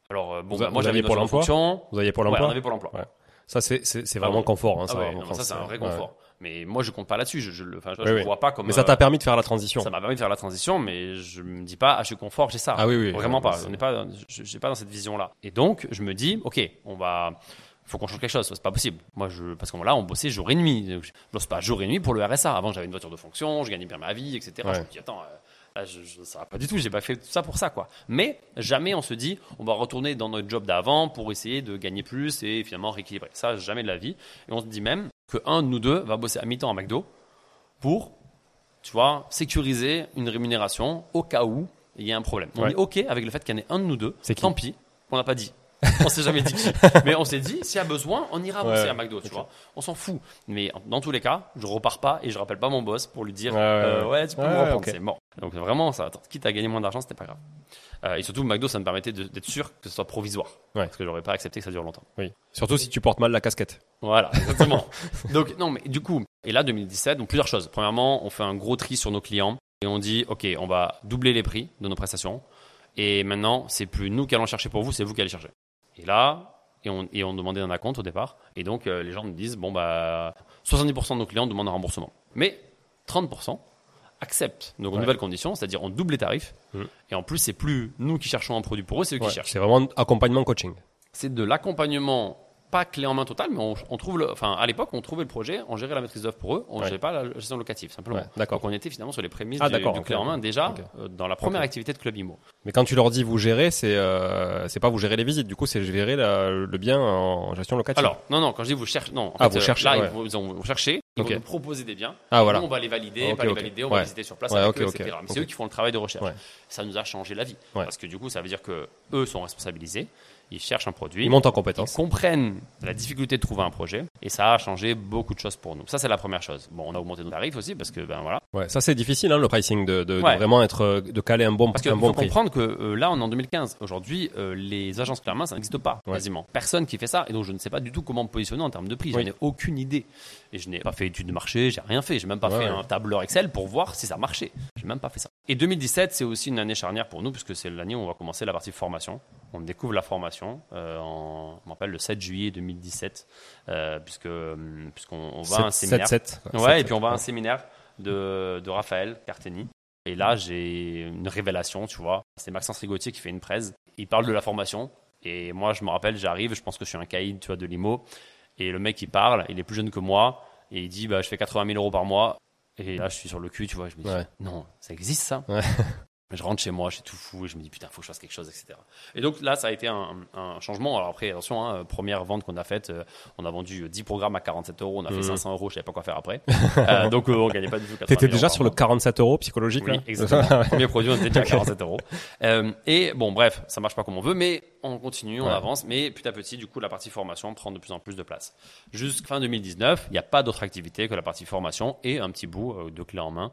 Alors bon, vous, moi j'avais pour l'emploi. Vous aviez pour l'emploi. on avait pour l'emploi. Ça c'est vraiment confort. Hein, ça, ah ça c'est un vrai confort. Mais moi, je compte pas là-dessus. Je, je, enfin, je, vois pas comme. Mais ça t'a permis de faire la transition. Ça m'a permis de faire la transition, mais je me dis pas, ah, je suis confort, j'ai ça. Ah oui, oui. Vraiment pas. On n'est pas, j'ai pas dans cette vision-là. Et donc, je me dis, ok, on va, faut qu'on change quelque chose, c'est pas possible. Moi, je, parce que là, on bossait jour et nuit. Je bosse pas jour et nuit pour le RSA. Avant, j'avais une voiture de fonction, je gagnais bien ma vie, etc. Je me dis, attends, euh, je, je, ça va pas du tout, j'ai pas fait tout ça pour ça, quoi. Mais jamais on se dit, on va retourner dans notre job d'avant pour essayer de gagner plus et finalement rééquilibrer. Ça, jamais de la vie. Et on se dit même, que un de nous deux va bosser à mi-temps à McDo pour, tu vois, sécuriser une rémunération au cas où il y a un problème. On est OK avec le fait qu'il y en ait un de nous deux. C'est Tant pis, on n'a pas dit. On s'est jamais dit qui. Mais on s'est dit, s'il y a besoin, on ira bosser à McDo, tu vois. On s'en fout. Mais dans tous les cas, je repars pas et je rappelle pas mon boss pour lui dire, ouais, euh, tu peux me reprendre, c'est mort. Donc vraiment, ça, quitte à gagner moins d'argent, c'était pas grave. Euh, et surtout, McDo, ça me permettait d'être sûr que ce soit provisoire. Parce que j'aurais pas accepté que ça dure longtemps. Oui. Surtout si tu portes mal la casquette. Voilà, exactement. donc, non, mais du coup, et là, 2017, donc plusieurs choses. Premièrement, on fait un gros tri sur nos clients et on dit, OK, on va doubler les prix de nos prestations. Et maintenant, c'est plus nous qui allons chercher pour vous, c'est vous qui allez chercher. Et là, et on, et on demandait un acompte au départ. Et donc, euh, les gens nous disent, bon, bah, 70% de nos clients demandent un remboursement. Mais 30% acceptent nos nouvelles conditions, c'est-à-dire on double les tarifs. Mmh. Et en plus, c'est plus nous qui cherchons un produit pour eux, c'est eux qui cherchent. C'est vraiment accompagnement coaching. C'est de l'accompagnement pas clé en main totale, mais on, trouve le, enfin, à l'époque, on trouvait le projet, on gérait la maîtrise d'œuvre pour eux, on ne gérait pas la gestion locative, simplement. d'accord. Donc on était finalement sur les prémices ah, du, clé en main déjà euh, dans la première activité de Club Imo. Mais quand tu leur dis vous gérez, c'est euh, c'est pas vous gérez les visites, du coup c'est gérer le bien en gestion locative. Alors non non, quand je dis vous cherchez, non. ah vous euh, cherchez. Là ils vont, vous chercher, ils vont nous proposer des biens. Ah voilà. Nous, on va les valider, pas les valider, on va visiter sur place avec eux, etc. Mais c'est eux qui font le travail de recherche. Ça nous a changé la vie parce que du coup ça veut dire que eux sont responsabilisés ils cherchent un produit. Ils montent en compétence. Ils comprennent la difficulté de trouver un projet. Et ça a changé beaucoup de choses pour nous. Ça, c'est la première chose. Bon, on a augmenté nos tarifs aussi parce que, ben voilà. Ouais, ça, c'est difficile, hein, le pricing, de, de, vraiment être, de caler un bon, parce que un bon faut comprendre que euh, là, on est en 2015. Aujourd'hui, euh, les agences clés ça n'existe pas, quasiment. Personne qui fait ça. Et donc, je ne sais pas du tout comment me positionner en termes de prix. Je n'ai aucune idée. Et je n'ai pas fait étude de marché, j'ai rien fait. J'ai même pas fait un tableur Excel pour voir si ça marchait. J'ai même pas fait ça. Et 2017, c'est aussi une année charnière pour nous puisque c'est l'année où on va commencer la partie formation. On découvre la formation euh, en, on m'appelle le 7 juillet 2017, euh, puisque puisqu'on va à un séminaire. 7, ouais, et puis on va à un séminaire de, de Raphaël Carteni. Et là, j'ai une révélation, tu vois. C'est Maxence Rigotier qui fait une presse. Il parle de la formation. Et moi, je me rappelle, j'arrive, je pense que je suis un caïd, tu vois, de l'IMO. Et le mec, il parle, il est plus jeune que moi. Et il dit, bah, je fais 80 000 euros par mois. Et là, je suis sur le cul, tu vois. Je me dis, non, ça existe ça. Ouais. je rentre chez moi, je suis tout fou, et je me dis putain, faut que je fasse quelque chose, etc. Et donc là, ça a été un, changement. Alors après, attention, hein, première vente qu'on a faite, euh, on a vendu 10 programmes à 47 euros, on a fait 500 mmh. euros, je savais pas quoi faire après. euh, donc euh, on gagnait pas du tout. T'étais déjà sur le 47 euros psychologique Oui, exactement. Premier produit, on était déjà à 47 euros. Euh, et bon, bref, ça marche pas comme on veut, mais on continue, on avance, mais petit à petit, du coup, la partie formation prend de plus en plus de place. Jusqu'à fin 2019, il n'y a pas d'autre activité que la partie formation et un petit bout de clé en main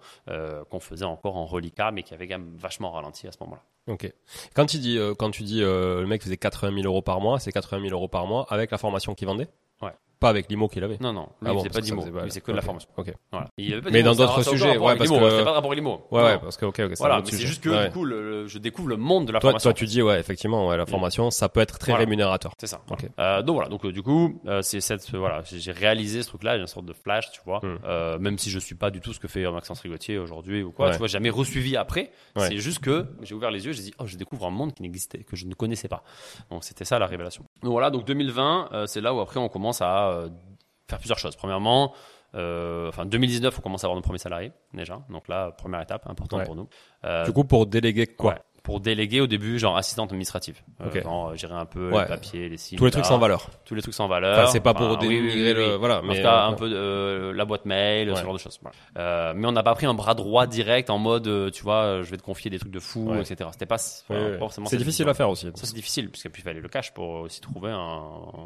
qu'on faisait encore en reliquat, mais qui avait quand même vachement ralenti à ce moment-là. Ok. Quand tu dis, euh, quand tu dis euh, le mec faisait 80 000 euros par mois, c'est 80 000 euros par mois avec la formation qu'il vendait? Pas avec l'IMO qu'il avait. Non, non. Lui, ah il faisait pas d'IMO. Il faisait que de la formation. Ok. Voilà. mais dans d'autres sujets, ouais, parce que. C'était pas rapport à l'IMO. Ouais, ouais, parce que, ok, ok. Voilà, c'est juste que, du coup, je découvre le monde de la formation. Toi, tu dis, ouais, effectivement, ouais, la mm. formation, ça peut être très rémunérateur. C'est ça. Ok. Euh, donc voilà. Donc, euh, du coup, euh, c'est cette, voilà, j'ai réalisé ce truc-là, une sorte de flash, tu vois. Mm. Euh, même si je suis pas du tout ce que fait Maxence Rigotier aujourd'hui ou quoi, tu vois, jamais resuivi après. C'est juste que j'ai ouvert les yeux, j'ai dit, oh, je découvre un monde qui n'existait, que je ne connaissais pas. Donc, c'était ça la révélation. Donc voilà. Donc 2020, c'est là où après on commence à faire plusieurs choses. Premièrement, euh, enfin 2019, on commence à avoir nos premiers salariés déjà. Donc là, première étape importante pour nous. Euh, du coup, pour déléguer quoi? Pour déléguer au début genre assistante administrative. Euh, okay. euh, gérer un peu les papiers les signes tous les trucs sans valeur. Tous les trucs sans valeur. Enfin, c'est pas pour dénigrer le voilà mais en tout cas un peu euh, la boîte mail ce genre de choses. Euh, mais on n'a pas pris un bras droit direct en mode euh, tu vois je vais te confier des trucs de fou etc c'était pas forcément c'est difficile à faire aussi ça c'est difficile puisqu'il fallait le cash pour aussi trouver un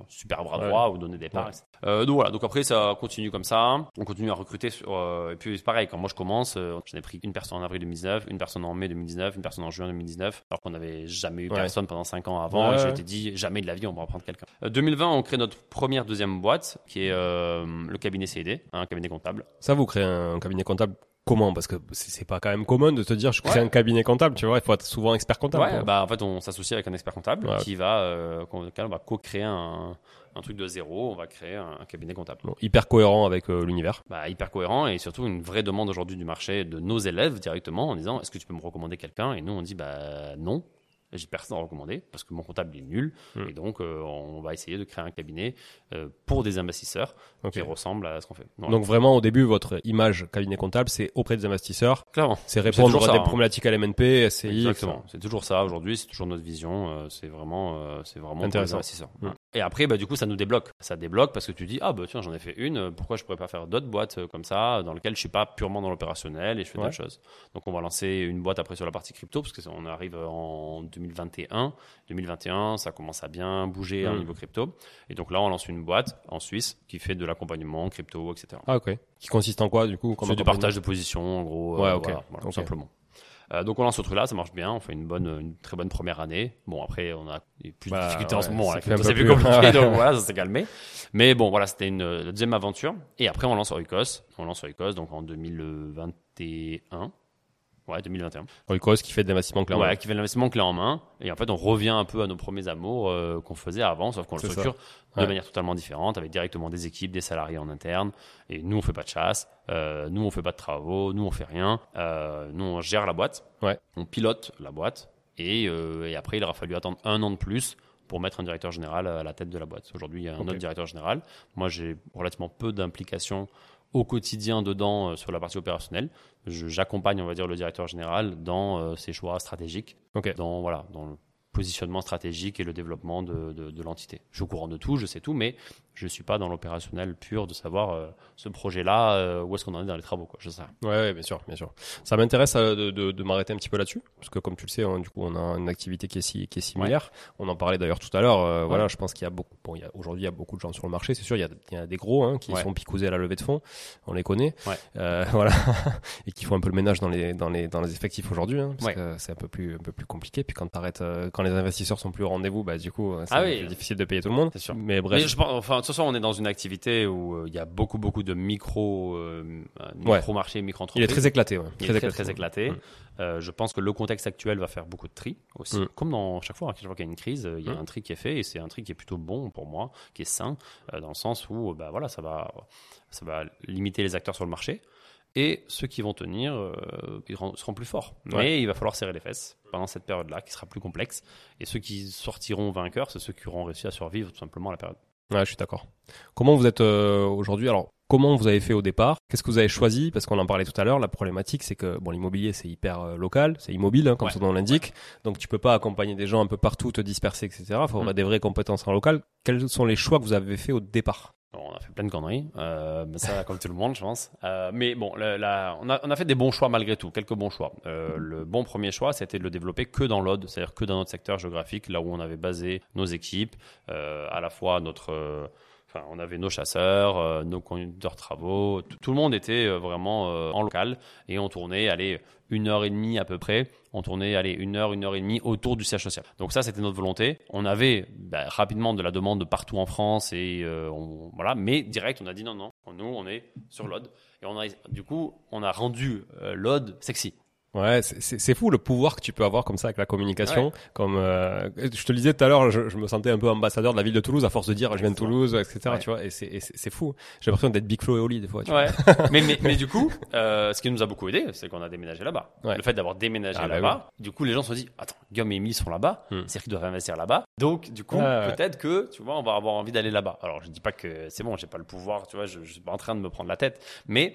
super bras droit ou donner des parts donc voilà. Donc après ça continue comme ça. On continue à recruter et puis c'est pareil. Quand moi je commence j'en ai pris une personne en avril 2019 une personne en mai 2019 une personne en juin 2019 alors qu'on n'avait jamais eu personne pendant 5 ans avant. et je m'étais dit, jamais de la vie, on va en prendre quelqu'un. 2020, euh, on crée notre première deuxième boîte, qui est euh, le cabinet CED, un cabinet comptable. Ça, vous créez un cabinet comptable comment? Parce que c'est pas quand même commun de te dire je crée un cabinet comptable, tu vois, il faut être souvent expert comptable. Ouais, bah en fait on s'associe avec un expert comptable qui va, euh, on va co-créer un, un truc de zéro, on va créer un, cabinet comptable. hyper cohérent avec euh, l'univers. Bah, hyper cohérent et surtout une vraie demande aujourd'hui du marché de nos élèves directement en disant est-ce que tu peux me recommander quelqu'un? Et nous on dit bah non. J'ai personne à recommander parce que mon comptable est nul hmm. et donc euh, on va essayer de créer un cabinet euh, pour des investisseurs qui ressemble à ce qu'on fait. Donc vraiment au début votre image cabinet comptable c'est auprès des investisseurs. Clairement. C'est répondre à des hein. problématiques à l'MNP, SCI. Exactement. C'est toujours ça aujourd'hui, c'est toujours notre vision. c'est vraiment, c'est vraiment intéressant. investisseurs. Et après, bah, du coup, ça nous débloque. Ça débloque parce que tu dis, ah, bah, tiens, j'en ai fait une, pourquoi je pourrais pas faire d'autres boîtes euh, comme ça, dans lesquelles je suis pas purement dans l'opérationnel et je fais d'autres choses. Donc, on va lancer une boîte après sur la partie crypto, parce qu'on arrive en 2021. 2021, ça commence à bien bouger au mmh. niveau crypto. Et donc là, on lance une boîte en Suisse qui fait de l'accompagnement crypto, etc. Ah, ok. Qui consiste en quoi, du coup C'est du partage de position, en gros. Ouais, ok. tout simplement. Euh, donc on lance ce truc-là, ça marche bien, on fait une bonne, une très bonne première année. Bon après on a plus de bah, difficultés en ce moment, c'est plus, compliqué, donc voilà, ça s'est calmé. Mais bon voilà, c'était une deuxième aventure. Et après on lance Oikos, on lance Oikos donc en 2021. Ouais, 2021. Oikos qui fait de l'investissement clé en main. Ouais, qui fait de l'investissement clé en main. Et en fait, on revient un peu à nos premiers amours euh, qu'on faisait avant, sauf qu'on le structure de manière totalement différente, avec directement des équipes, des salariés en interne. Et nous, on fait pas de chasse, euh, nous, on fait pas de travaux, nous, on fait rien. Euh, nous, on gère la boîte, ouais. on pilote la boîte. Et, et après, il aura fallu attendre un an de plus pour mettre un directeur général à la tête de la boîte. Aujourd'hui, il y a un autre directeur général. Moi, j'ai relativement peu d'implication au quotidien dedans euh, sur la partie opérationnelle. J'accompagne, on va dire, le directeur général dans euh, ses choix stratégiques, dans voilà, dans le positionnement stratégique et le développement de, de, de l'entité. Je suis au courant de tout, je sais tout, mais je suis pas dans l'opérationnel pur de savoir euh, ce projet-là, euh, où est-ce qu'on en est dans les travaux, quoi. Je sais. Ouais, ouais, bien sûr, bien sûr. Ça m'intéresse euh, de, de, de m'arrêter un petit peu là-dessus, parce que comme tu le sais, hein, du coup, on a une activité qui est, si, qui est similaire. On en parlait d'ailleurs tout à l'heure. Voilà, je pense qu'il y a beaucoup. Bon, il y a aujourd'hui, il y a beaucoup de gens sur le marché. C'est sûr, il y a, il y a des gros hein, qui sont picousés à la levée de fonds. On les connaît. voilà, et qui font un peu le ménage dans les dans les dans les effectifs aujourd'hui, hein, parce que c'est un peu plus un peu plus compliqué. Puis quand t'arrêtes, quand les investisseurs sont plus au rendez-vous, bah du coup, c'est ah difficile de payer tout le monde. C'est sûr. Mais bref. Mais je pense, enfin, toute façon, on est dans une activité où euh, il y a beaucoup beaucoup de micro euh, micro marchés, micro entreprises. Il est très éclaté, ouais. Il est très, très éclaté. Euh, je pense que le contexte actuel va faire beaucoup de tri aussi. Mm. Comme dans chaque fois, chaque fois qu'il y a une crise, il y a mm. un tri qui est fait et c'est un tri qui est plutôt bon pour moi, qui est sain, dans le sens où bah voilà, ça va ça va limiter les acteurs sur le marché et ceux qui vont tenir seront plus forts. Mais il va falloir serrer les fesses pendant cette période-là, qui sera plus complexe. Et ceux qui sortiront vainqueurs, c'est ceux qui auront réussi à survivre tout simplement à la période. Ouais, je suis d'accord. Comment vous êtes euh, aujourd'hui? Alors, comment vous avez fait au départ? Qu'est-ce que vous avez choisi? Parce qu'on en parlait tout à l'heure. La problématique, c'est que bon, l'immobilier, c'est hyper euh, local, c'est immobile, hein, comme son nom l'indique. Donc, tu peux pas accompagner des gens un peu partout, te disperser, etc. Il faut avoir mm. des vraies compétences en local. Quels sont les choix que vous avez fait au départ? On a fait plein de conneries, euh, ça comme tout le monde, je pense. Euh, mais bon, on, a, fait des bons choix malgré tout, quelques bons choix. Euh, le bon premier choix, c'était de le développer que dans l'Aude, c'est-à-dire que dans notre secteur géographique, là où on avait basé nos équipes, euh, à la fois notre on avait nos chasseurs, euh, nos conducteurs travaux, tout, le monde était euh, vraiment euh, en local et on tournait, allez, une heure et demie à peu près. On tournait, allez, une heure, une heure et demie autour du siège social. Donc ça, c'était notre volonté. On avait bah, rapidement de la demande de partout en France et voilà, mais direct, on a dit non, non, nous, on est sur l'Aude et on a, du coup, on a rendu l'Aude sexy. Ouais, c'est fou le pouvoir que tu peux avoir comme ça avec la communication. Comme euh, je te le disais tout à l'heure, je, je, me sentais un peu ambassadeur de la ville de Toulouse à force de dire je viens de Toulouse, etc. Tu vois, et c'est fou. J'ai l'impression d'être Big Flo et Oli des fois. Tu ouais. mais, mais, mais du coup, euh, ce qui nous a beaucoup aidé, c'est qu'on a déménagé là-bas. Le fait d'avoir déménagé ah, bah là-bas, du coup, les gens se sont dit attends, Guillaume et Emile sont là-bas, hmm. c'est qu'ils doivent investir là-bas. Donc, du coup, peut-être que tu vois, on va avoir envie d'aller là-bas. Alors, je dis pas que c'est bon, j'ai pas le pouvoir, tu vois, je, je suis pas en train de me prendre la tête, mais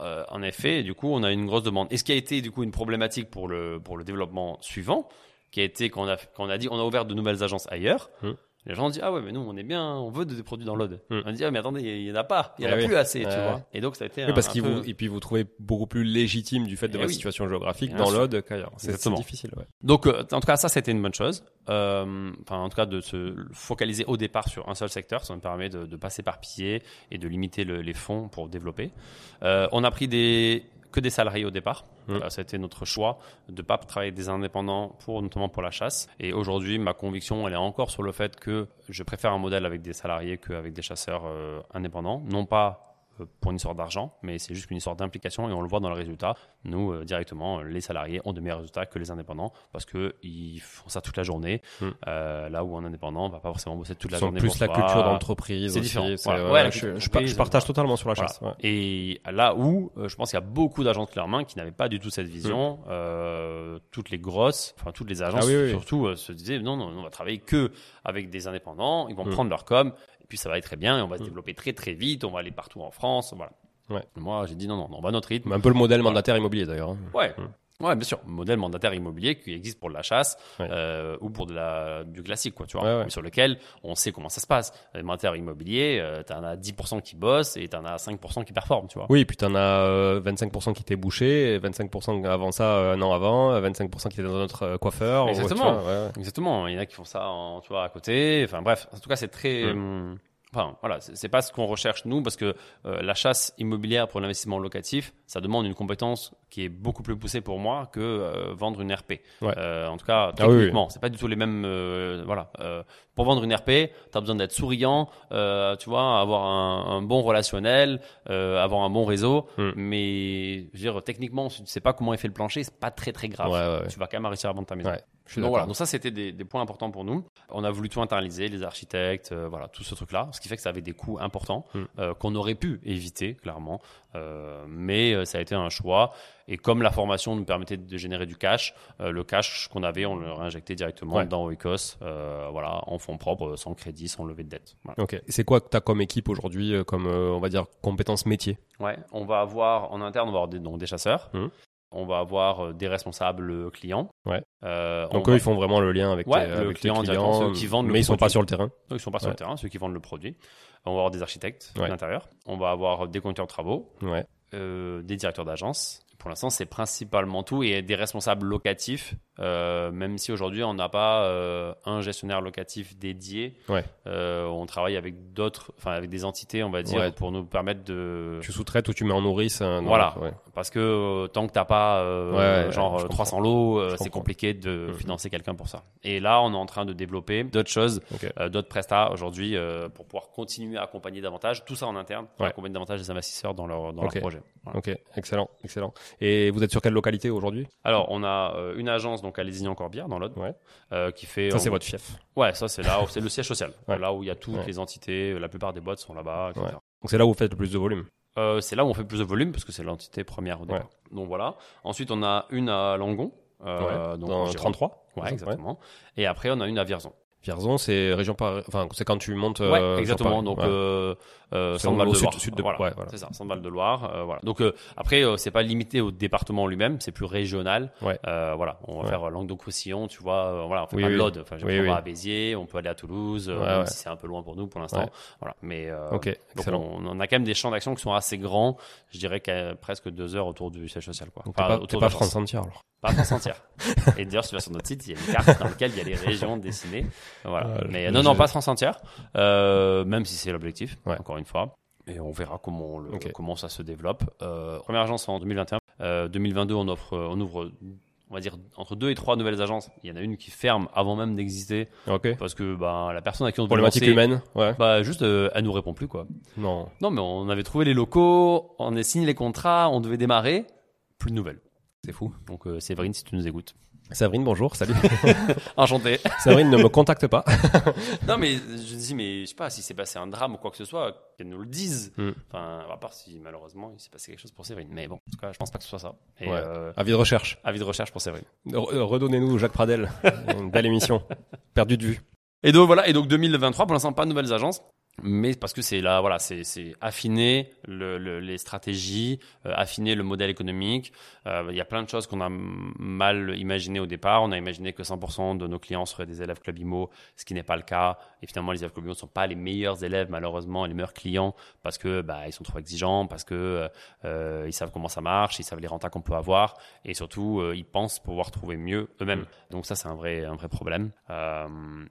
euh, en effet, du coup, on a une grosse demande. Et ce qui a été du coup une problématique pour le pour le développement suivant, qui a été qu'on a a dit on a ouvert de nouvelles agences ailleurs. Hum. Les gens disent ah ouais mais nous on est bien, on veut des produits dans l'ode. Hmm. On dit ah mais attendez il y, en a pas, il y en a ah plus assez, tu vois. Et donc ça a été oui, parce qu'il et puis vous trouvez beaucoup plus légitime du fait de eh votre situation géographique dans l'ode qu'ailleurs. C'est difficile. Ouais. Donc euh, en tout cas ça c'était une bonne chose. Euh, enfin en tout cas de se focaliser au départ sur un seul secteur, ça nous permet de, de pas s'éparpiller et de limiter le, les fonds pour développer. Euh, on a pris des que des salariés au départ. Mmh. Ça a été notre choix de pas travailler des indépendants pour notamment pour la chasse. Et aujourd'hui, ma conviction, elle est encore sur le fait que je préfère un modèle avec des salariés qu'avec des chasseurs euh, indépendants. Non pas pour une histoire d'argent, mais c'est juste une histoire d'implication et on le voit dans le résultat. Nous, euh, directement, les salariés ont de meilleurs résultats que les indépendants parce qu'ils font ça toute la journée. Hmm. Euh, là où un indépendant va pas forcément bosser toute la journée. plus la culture d'entreprise. C'est différent. Ouais, je, partage totalement sur la chasse. Et là où je pense qu'il y a beaucoup d'agences clairement qui n'avaient pas du tout cette vision. Hmm. toutes les grosses, enfin toutes les agences ah surtout se disaient non, non, on va travailler que avec des indépendants. Ils vont hmm. prendre leur com puis ça va être très bien et on va se mm. développer très très vite, on va aller partout en France, voilà. Ouais. Moi, j'ai dit non, non, on va à notre rythme. Un peu le modèle mandataire immobilier d'ailleurs. Hein. Ouais. Ouais, bien sûr. Modèle mandataire immobilier qui existe pour de la chasse euh, ou pour de la, du classique, quoi, tu vois. Sur lequel on sait comment ça se passe. Le mandataire immobilier, euh, tu en as 10% qui bossent et tu en as 5% qui performent, tu vois. Oui, puis tu en as 25% qui étaient bouchés, 25% avant ça, un an avant, 25% qui étaient dans notre coiffeur. Exactement. Exactement. Il y en a qui font ça, en, tu vois, à côté. Enfin, bref. En tout cas, c'est très. Mm. Hum, Enfin, voilà, c'est pas ce qu'on recherche nous parce que euh, la chasse immobilière pour l'investissement locatif, ça demande une compétence qui est beaucoup plus poussée pour moi que euh, vendre une RP. Euh, en tout cas, ah techniquement, c'est pas du tout les mêmes. voilà, pour vendre une RP, tu as besoin d'être souriant, tu vois, avoir un, un bon relationnel, avoir un bon réseau. Hmm. Mais je veux dire, techniquement, si tu sais pas comment est fait le plancher, c'est pas très très grave. tu vas quand même réussir à vendre ta maison donc voilà, donc ça c'était des, des, points importants pour nous. On a voulu tout internaliser, les architectes, euh, voilà, tout ce truc-là, ce qui fait que ça avait des coûts importants mm. euh, qu'on aurait pu éviter clairement, euh, mais ça a été un choix. Et comme la formation nous permettait de générer du cash, le cash qu'on avait, on le réinjectait directement dans Oikos, voilà, en fonds propres, sans crédit, sans levée de dette. Voilà. Ok. C'est quoi que tu as comme équipe aujourd'hui, comme on va dire compétences métiers? Ouais, on va avoir en interne, on va avoir des, donc des chasseurs. Mm on va avoir euh, des responsables clients. Ouais. Euh, donc eux, ils font vraiment le lien avec, ouais, le client, ceux qui vendent mais ils sont pas sur le terrain. ils sont pas sur le terrain, ceux qui vendent le produit. On va avoir des architectes à l'intérieur. On va avoir des conducteurs de travaux, euh, des directeurs d'agence, pour l'instant, c'est principalement tout et des responsables locatifs, euh, même si aujourd'hui on n'a pas euh, un gestionnaire locatif dédié. Ouais. Euh, on travaille avec d'autres, enfin avec des entités, on va dire, pour nous permettre de. Tu sous-traites ou tu mets en nourrice. voilà. Parce que tant que t'as pas genre 300 lots, c'est compliqué de mm-hmm. financer quelqu'un pour ça. Et là, on est en train de développer d'autres choses, d'autres prestats aujourd'hui pour pouvoir continuer à accompagner davantage. Tout ça en interne, pour accompagner davantage les investisseurs dans leur dans leur projet. Ok, excellent, excellent. Et vous êtes sur quelle localité aujourd'hui? Alors, on a euh, une agence donc à Lézignan-Corbière dans l'Aude, euh, qui fait. Ça, c'est votre fief. Ouais, ça c'est là, c'est le siège social, là où il y a toutes les entités, la plupart des boîtes sont là-bas, etc. Donc c'est là où vous faites le plus de volume. Euh, c'est là où on fait le plus de volume parce que c'est l'entité première au départ. Donc voilà. Ensuite, on a une à Langon. Euh, donc dans 33. Ouais, exactement. Et après, on a une à Vierzon. Vierzon, c'est région par, enfin c'est quand tu montes. Ouais, exactement. Donc euh, euh, de Loire. Sud, de... voilà, C'est ça, Centre-Val de Loire. Euh, voilà. Donc euh, après, euh, c'est pas limité au département lui-même, c'est plus régional. Ouais. Euh, voilà, on va faire Languedoc-Roussillon, tu vois. voilà, on fait pas de l'Aude. Enfin, on va à Béziers, on peut aller à Toulouse, même si c'est un peu loin pour nous pour l'instant. Voilà. Mais ok, donc on, on, a quand même des champs d'action qui sont assez grands. Je dirais qu'à presque deux heures autour du siège social. Quoi. Donc pas, pas France entière alors. Pas France entière. Et d'ailleurs, si tu vas sur notre site, il y a une carte dans laquelle il y a les régions dessinées. Voilà. Ah, Mais non, non, pas France entière. Même si c'est l'objectif. Encore une fois et on verra comment, le, comment ça se développe. Euh, première agence en 2021. Euh, 2022, on, offre, euh, on ouvre, on va dire, entre deux et trois nouvelles agences. Il y en a une qui ferme avant même d'exister. Parce que bah, la personne à qui on Problématique lancer, humaine, ouais. bah, juste, euh, elle nous répond plus. quoi. Non. Non, mais on avait trouvé les locaux, on a signé les contrats, on devait démarrer. Plus de nouvelles. C'est fou. Donc, euh, Séverine, si tu nous écoutes. Sabrine, bonjour, salut. Enchanté. Sabrine ne me contacte pas. non, mais je dis, mais je sais pas, si c'est passé un drame ou quoi que ce soit, qu'elle nous le dise. Hmm. Enfin, à part si malheureusement il s'est passé quelque chose pour Séverine. Mais bon, en tout cas, je pense pas que ce soit ça. Et euh, avis de recherche. Avis de recherche pour Séverine. Redonnez-nous Jacques Pradel. Une belle émission. Perdu de vue. Et donc voilà, et donc 2023, pour l'instant, pas de nouvelles agences mais parce que c'est là voilà c'est affiner le, le, les stratégies euh, affiner le modèle économique. Euh, il y a plein de choses qu'on a mal imaginé au départ. On a imaginé que 100% de nos clients seraient des élèves club IMO ce qui n'est pas le cas. Et finalement les élèves club IMO ne sont pas les meilleurs élèves malheureusement les meilleurs clients parce que bah ils sont trop exigeants parce que euh, ils savent comment ça marche ils savent les rentas qu'on peut avoir et surtout ils pensent pouvoir trouver mieux eux-mêmes. Mm. donc ça c'est un vrai un vrai problème.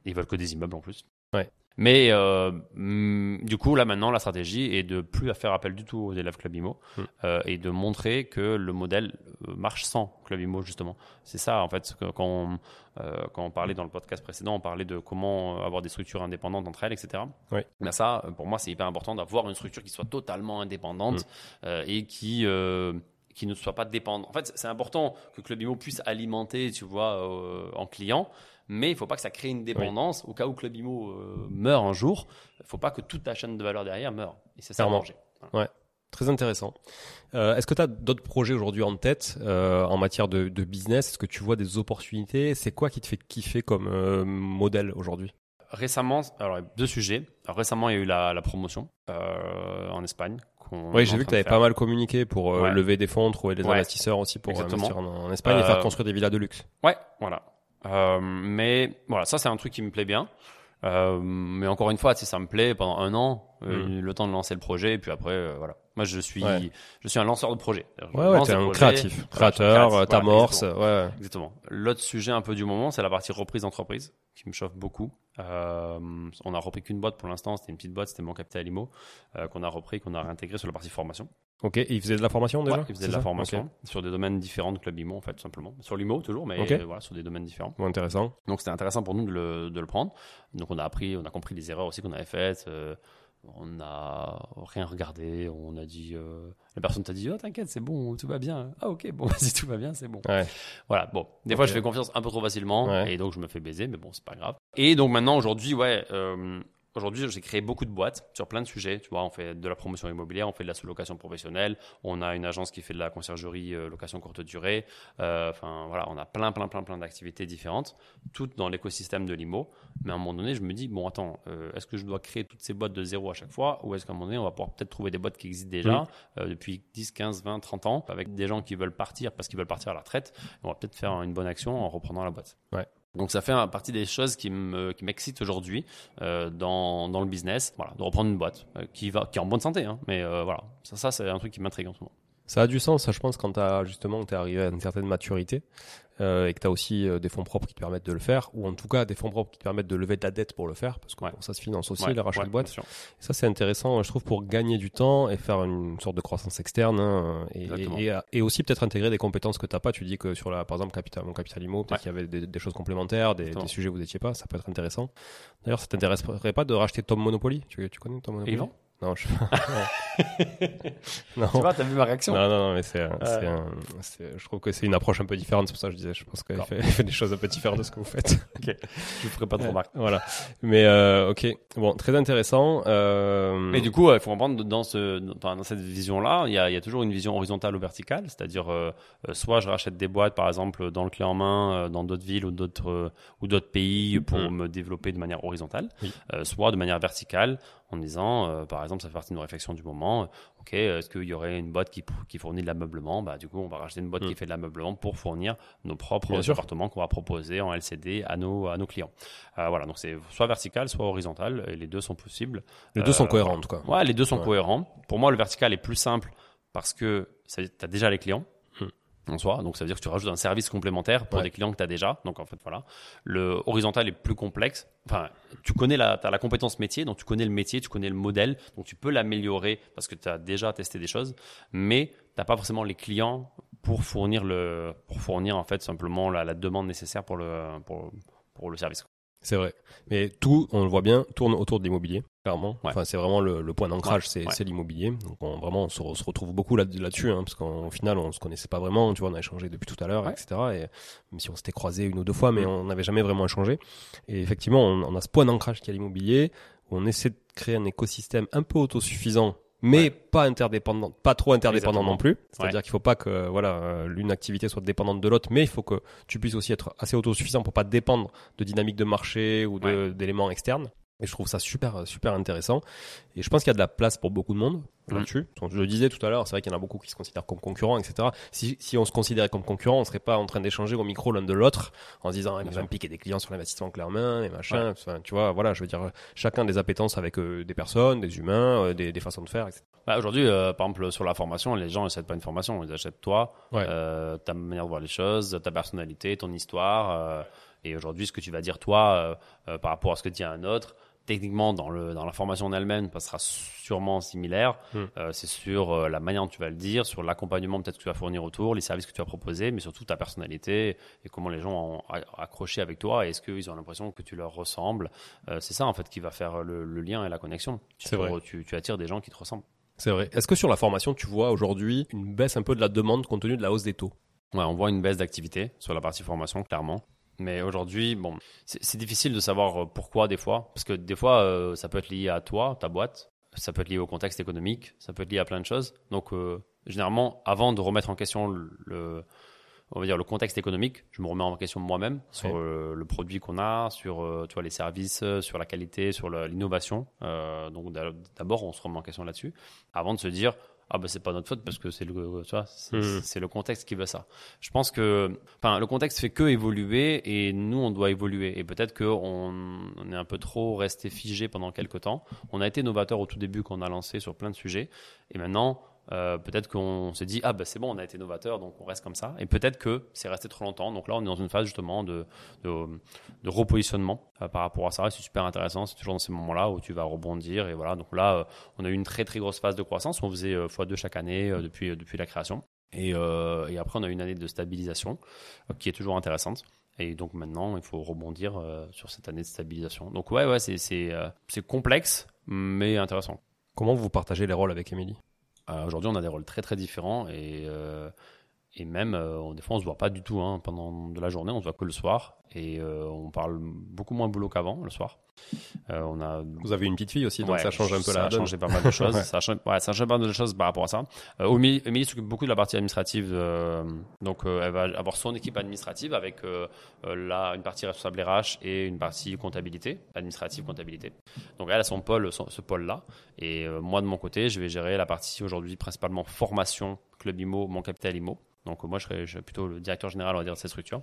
Ils veulent que des immeubles en plus. Ouais mais euh, mm, du coup, là maintenant, la stratégie est de plus faire appel du tout aux élèves Club Imo hmm. euh, et de montrer que le modèle euh, marche sans Club Imo justement. C'est ça en fait quand on, euh, quand on parlait dans le podcast précédent, on parlait de comment avoir des structures indépendantes entre elles, etc. Oui. Mais ça, pour moi, c'est hyper important d'avoir une structure qui soit totalement indépendante hmm. et qui qui ne soit pas dépendante. En fait, c'est important que Club Imo puisse alimenter, tu vois, en client mais il ne faut pas que ça crée une dépendance. Au cas où Club Imo euh, meurt un jour, il ne faut pas que toute ta chaîne de valeur derrière meure. Et c'est ça manger. Ouais. Très intéressant. Euh, Est-ce que tu as d'autres projets aujourd'hui en tête euh, en matière de, de business? Est-ce que tu vois des opportunités? C'est quoi qui te fait kiffer comme euh, modèle aujourd'hui? Récemment, alors deux sujets. récemment, il y a eu la, promotion en Espagne. Oui, j'ai vu que tu avais pas mal communiqué pour lever des fonds, trouver des investisseurs aussi pour investir en, Espagne et faire construire des villas de luxe. Ouais, voilà. Mais voilà, ça c'est un truc qui me plaît bien. Euh, mais encore une fois, si ça me plaît pendant un an, euh, mm. le temps de lancer le projet, et puis après, euh, voilà. Moi, je suis, je suis un lanceur de projet. ouais, ouais, t'es un créatif, créateur, t'amorces, ouais. Exactement. L'autre sujet un peu du moment, c'est la partie reprise d'entreprise, qui me chauffe beaucoup. Euh, on a repris qu'une boîte pour l'instant, c'était une petite boîte, c'était mon capital IMO, euh, qu'on a repris, qu'on a réintégré sur la partie formation. Ok, et il faisait de la formation déjà ouais, Il faisait de la formation sur des domaines différents de Club IMO, en fait, simplement. Sur l'IMO toujours, mais voilà, sur des domaines différents. intéressant. Donc c'était intéressant pour nous de le, de le, prendre. Donc on a appris, on a compris les erreurs aussi qu'on avait faites. Euh, on n'a rien regardé, on a dit, euh, la personne t'a dit, oh t'inquiète, c'est bon, tout va bien. Ah ok, bon, si tout va bien, c'est bon. Voilà, bon, des fois je fais confiance un peu trop facilement et donc je me fais baiser, mais bon, c'est pas grave. Et donc maintenant, aujourd'hui, ouais, euh, Aujourd'hui, j'ai créé beaucoup de boîtes sur plein de sujets. Tu vois, on fait de la promotion immobilière, on fait de la sous-location professionnelle, on a une agence qui fait de la conciergerie euh, location courte durée. Euh, enfin, voilà, on a plein, plein, plein, plein d'activités différentes, toutes dans l'écosystème de l'IMO. Mais à un moment donné, je me dis, bon, attends, euh, est-ce que je dois créer toutes ces boîtes de zéro à chaque fois ou est-ce qu'à un moment donné, on va pouvoir peut-être trouver des boîtes qui existent déjà depuis 10, 15, 20, 30 ans avec des gens qui veulent partir parce qu'ils veulent partir à la retraite. On va peut-être faire une bonne action en reprenant la boîte. Ouais. Donc ça fait partie des choses qui me qui m'excitent aujourd'hui euh, dans, dans le business, voilà, de reprendre une boîte euh, qui va qui est en bonne santé, hein, mais euh, voilà, ça ça c'est un truc qui m'intrigue en ce moment. Ça a du sens, ça, je pense, quand as, justement es arrivé à une certaine maturité euh, et que tu as aussi euh, des fonds propres qui te permettent de le faire, ou en tout cas des fonds propres qui te permettent de lever de la dette pour le faire, parce que ça se finance aussi, les rachats de boîtes. ça, c'est intéressant, je trouve, pour gagner du temps et faire une sorte de croissance externe, hein, et, et, aussi peut-être intégrer des compétences que tu pas. Tu dis que sur, la, par exemple, capital, mon capital IMO, peut-être qu'il y avait des, choses complémentaires, des, sujets où vous n'étiez pas, ça peut être intéressant. D'ailleurs, ça t'intéresserait pas de racheter Tom Monopoly? Tu, tu connais Tom Monopoly? Non, je. non. Tu vois, t'as vu ma réaction Non, non, non, mais c'est, je trouve que c'est une approche un peu différente. C'est pour ça que je disais, je pense qu'il fait, fait, des choses un peu différentes de ce que vous faites. ok. Je ferai pas de remarques. Voilà. Mais euh, ok. Bon, très intéressant. Euh... Mais du coup, il faut comprendre dans ce, dans, cette vision-là, il y a, y a, toujours une vision horizontale ou verticale, c'est-à-dire euh, soit je rachète des boîtes, par exemple, dans le clé en main, dans d'autres villes ou d'autres ou d'autres pays pour mm-hmm. me développer de manière horizontale, soit de manière verticale en disant, euh, par exemple, ça fait partie de nos réflexions du moment, euh, ok, est-ce qu'il y aurait une boîte qui, qui fournit de l'ameublement? Bah, Du coup, on va racheter une boîte qui mm. fait de l'ameublement pour fournir nos propres appartements qu'on va proposer en LCD à nos, à nos clients. Euh, voilà, donc c'est soit vertical, soit horizontal, et les deux sont possibles. Les deux sont cohérents, en tout cas. Ouais, les deux sont cohérents. Pour moi, le vertical est plus simple parce que tu as déjà les clients en soi. Donc, ça veut dire que tu rajoutes un service complémentaire pour des clients que tu as déjà. Donc, en fait, voilà. Le horizontal est plus complexe. Enfin, tu connais la, as la compétence métier, donc tu connais le métier, tu connais le modèle, donc tu peux l'améliorer parce que tu as déjà testé des choses, mais tu n'as pas forcément les clients pour fournir le, pour fournir, en fait, simplement la, la demande nécessaire pour le, pour, pour le service. C'est vrai. Mais tout, on le voit bien, tourne autour de l'immobilier, clairement. Enfin, c'est vraiment le, point d'ancrage, c'est l'immobilier. Donc, on, vraiment, on se, retrouve beaucoup là-dessus, hein, parce qu'au final, on se connaissait pas vraiment. Tu vois, on a échangé depuis tout à l'heure, etc. Et même si on s'était croisé une ou deux fois, mais mm. on n'avait jamais vraiment échangé. Et effectivement, on, on a ce point d'ancrage qui est l'immobilier. Où on essaie de créer un écosystème un peu autosuffisant mais pas interdépendant, pas trop interdépendant non plus. C'est-à-dire qu'il faut pas que voilà euh, l'une activité soit dépendante de l'autre, mais il faut que tu puisses aussi être assez autosuffisant pour pas dépendre de dynamiques de marché ou d'éléments externes. Et je trouve ça super, super intéressant. Et je pense qu'il y a de la place pour beaucoup de monde mm. là-dessus. Je le disais tout à l'heure, c'est vrai qu'il y en a beaucoup qui se considèrent comme concurrents, etc. Si, si on se considérait comme concurrents, on serait pas en train d'échanger au micro l'un de l'autre en se disant, ah, il va me piquer des clients sur l'investissement clairement et machin. tu vois, voilà, je veux dire, chacun des appétences avec euh, des personnes, des humains, euh, des, des, façons de faire, etc. Bah, Aujourd'hui, euh, par exemple, sur la formation, les gens n'achètent pas une formation, ils achètent toi, ta manière de voir les choses, ta personnalité, ton histoire. et aujourd'hui, ce que tu vas dire toi par rapport à ce que dit un autre, techniquement dans le dans la formation en elle-même ça sera sûrement similaire. Hmm. euh, c'est sur euh, la manière dont tu vas le dire sur l'accompagnement peut-être que tu vas fournir autour les services que tu vas proposer mais surtout ta personnalité et comment les gens ont accroché avec toi et est-ce qu'ils ont l'impression que tu leur ressembles. Euh, c'est ça en fait qui va faire le, lien et la connexion. C'est vrai. tu, tu attires des gens qui te ressemblent. C'est vrai. Est-ce que sur la formation tu vois aujourd'hui une baisse un peu de la demande compte tenu de la hausse des taux? Ouais, on voit une baisse d'activité sur la partie formation, clairement. Mais aujourd'hui, bon, c'est difficile de savoir euh, pourquoi des fois, parce que des fois, euh, ça peut être lié à toi, ta boîte, ça peut être lié au contexte économique, ça peut être lié à plein de choses. Donc, euh, généralement, avant de remettre en question le, on va dire, le contexte économique. Je me remets en question moi-même sur le produit qu'on a, sur tu vois, les services, sur la qualité, sur l'innovation. donc d'abord, on se remet en question là-dessus, avant de se dire ah ben c'est pas notre faute parce que c'est le tu vois hmm. le contexte qui veut ça. Je pense que enfin le contexte fait que évoluer et nous on doit évoluer. Et peut-être que on, est un peu trop resté figé pendant quelques temps. On a été novateur au tout début quand on a lancé sur plein de sujets. Et maintenant euh, peut-être qu'on se dit ah ben c'est bon on a été novateur donc on reste comme ça. Et peut-être que c'est resté trop longtemps. Donc là on est dans une phase justement de de, repositionnement euh, par rapport à ça. C'est super intéressant. C'est toujours dans ces moments là où tu vas rebondir. Et voilà. Donc là euh, on a eu une très très grosse phase de croissance. On faisait x2 chaque année depuis depuis la création. Et, et, après on a eu une année de stabilisation qui est toujours intéressante. Et donc maintenant il faut rebondir sur cette année de stabilisation. Donc ouais ouais c'est complexe mais intéressant. Comment vous partagez les rôles avec Émilie? Aujourd'hui, on a des rôles très très différents et, euh, même, euh, des fois, on se voit pas du tout hein, pendant de la journée, on se voit que le soir et on parle beaucoup moins boulot qu'avant le soir. Euh, on a... Vous avez une petite fille aussi, donc ça change un peu la donne. Ça a changé pas mal de choses. ça, a changé, ouais, ça a changé pas mal de choses par rapport à ça. Euh, Omi, s'occupe beaucoup de la partie administrative, euh, donc euh, elle va avoir son équipe administrative avec là une partie responsable RH et une partie comptabilité, administrative comptabilité. Donc elle a son pôle, ce pôle-là, et moi de mon côté, je vais gérer la partie aujourd'hui principalement formation, club IMO, mon capital IMO. Donc moi, je serais, plutôt le directeur général, on va dire, de cette structure.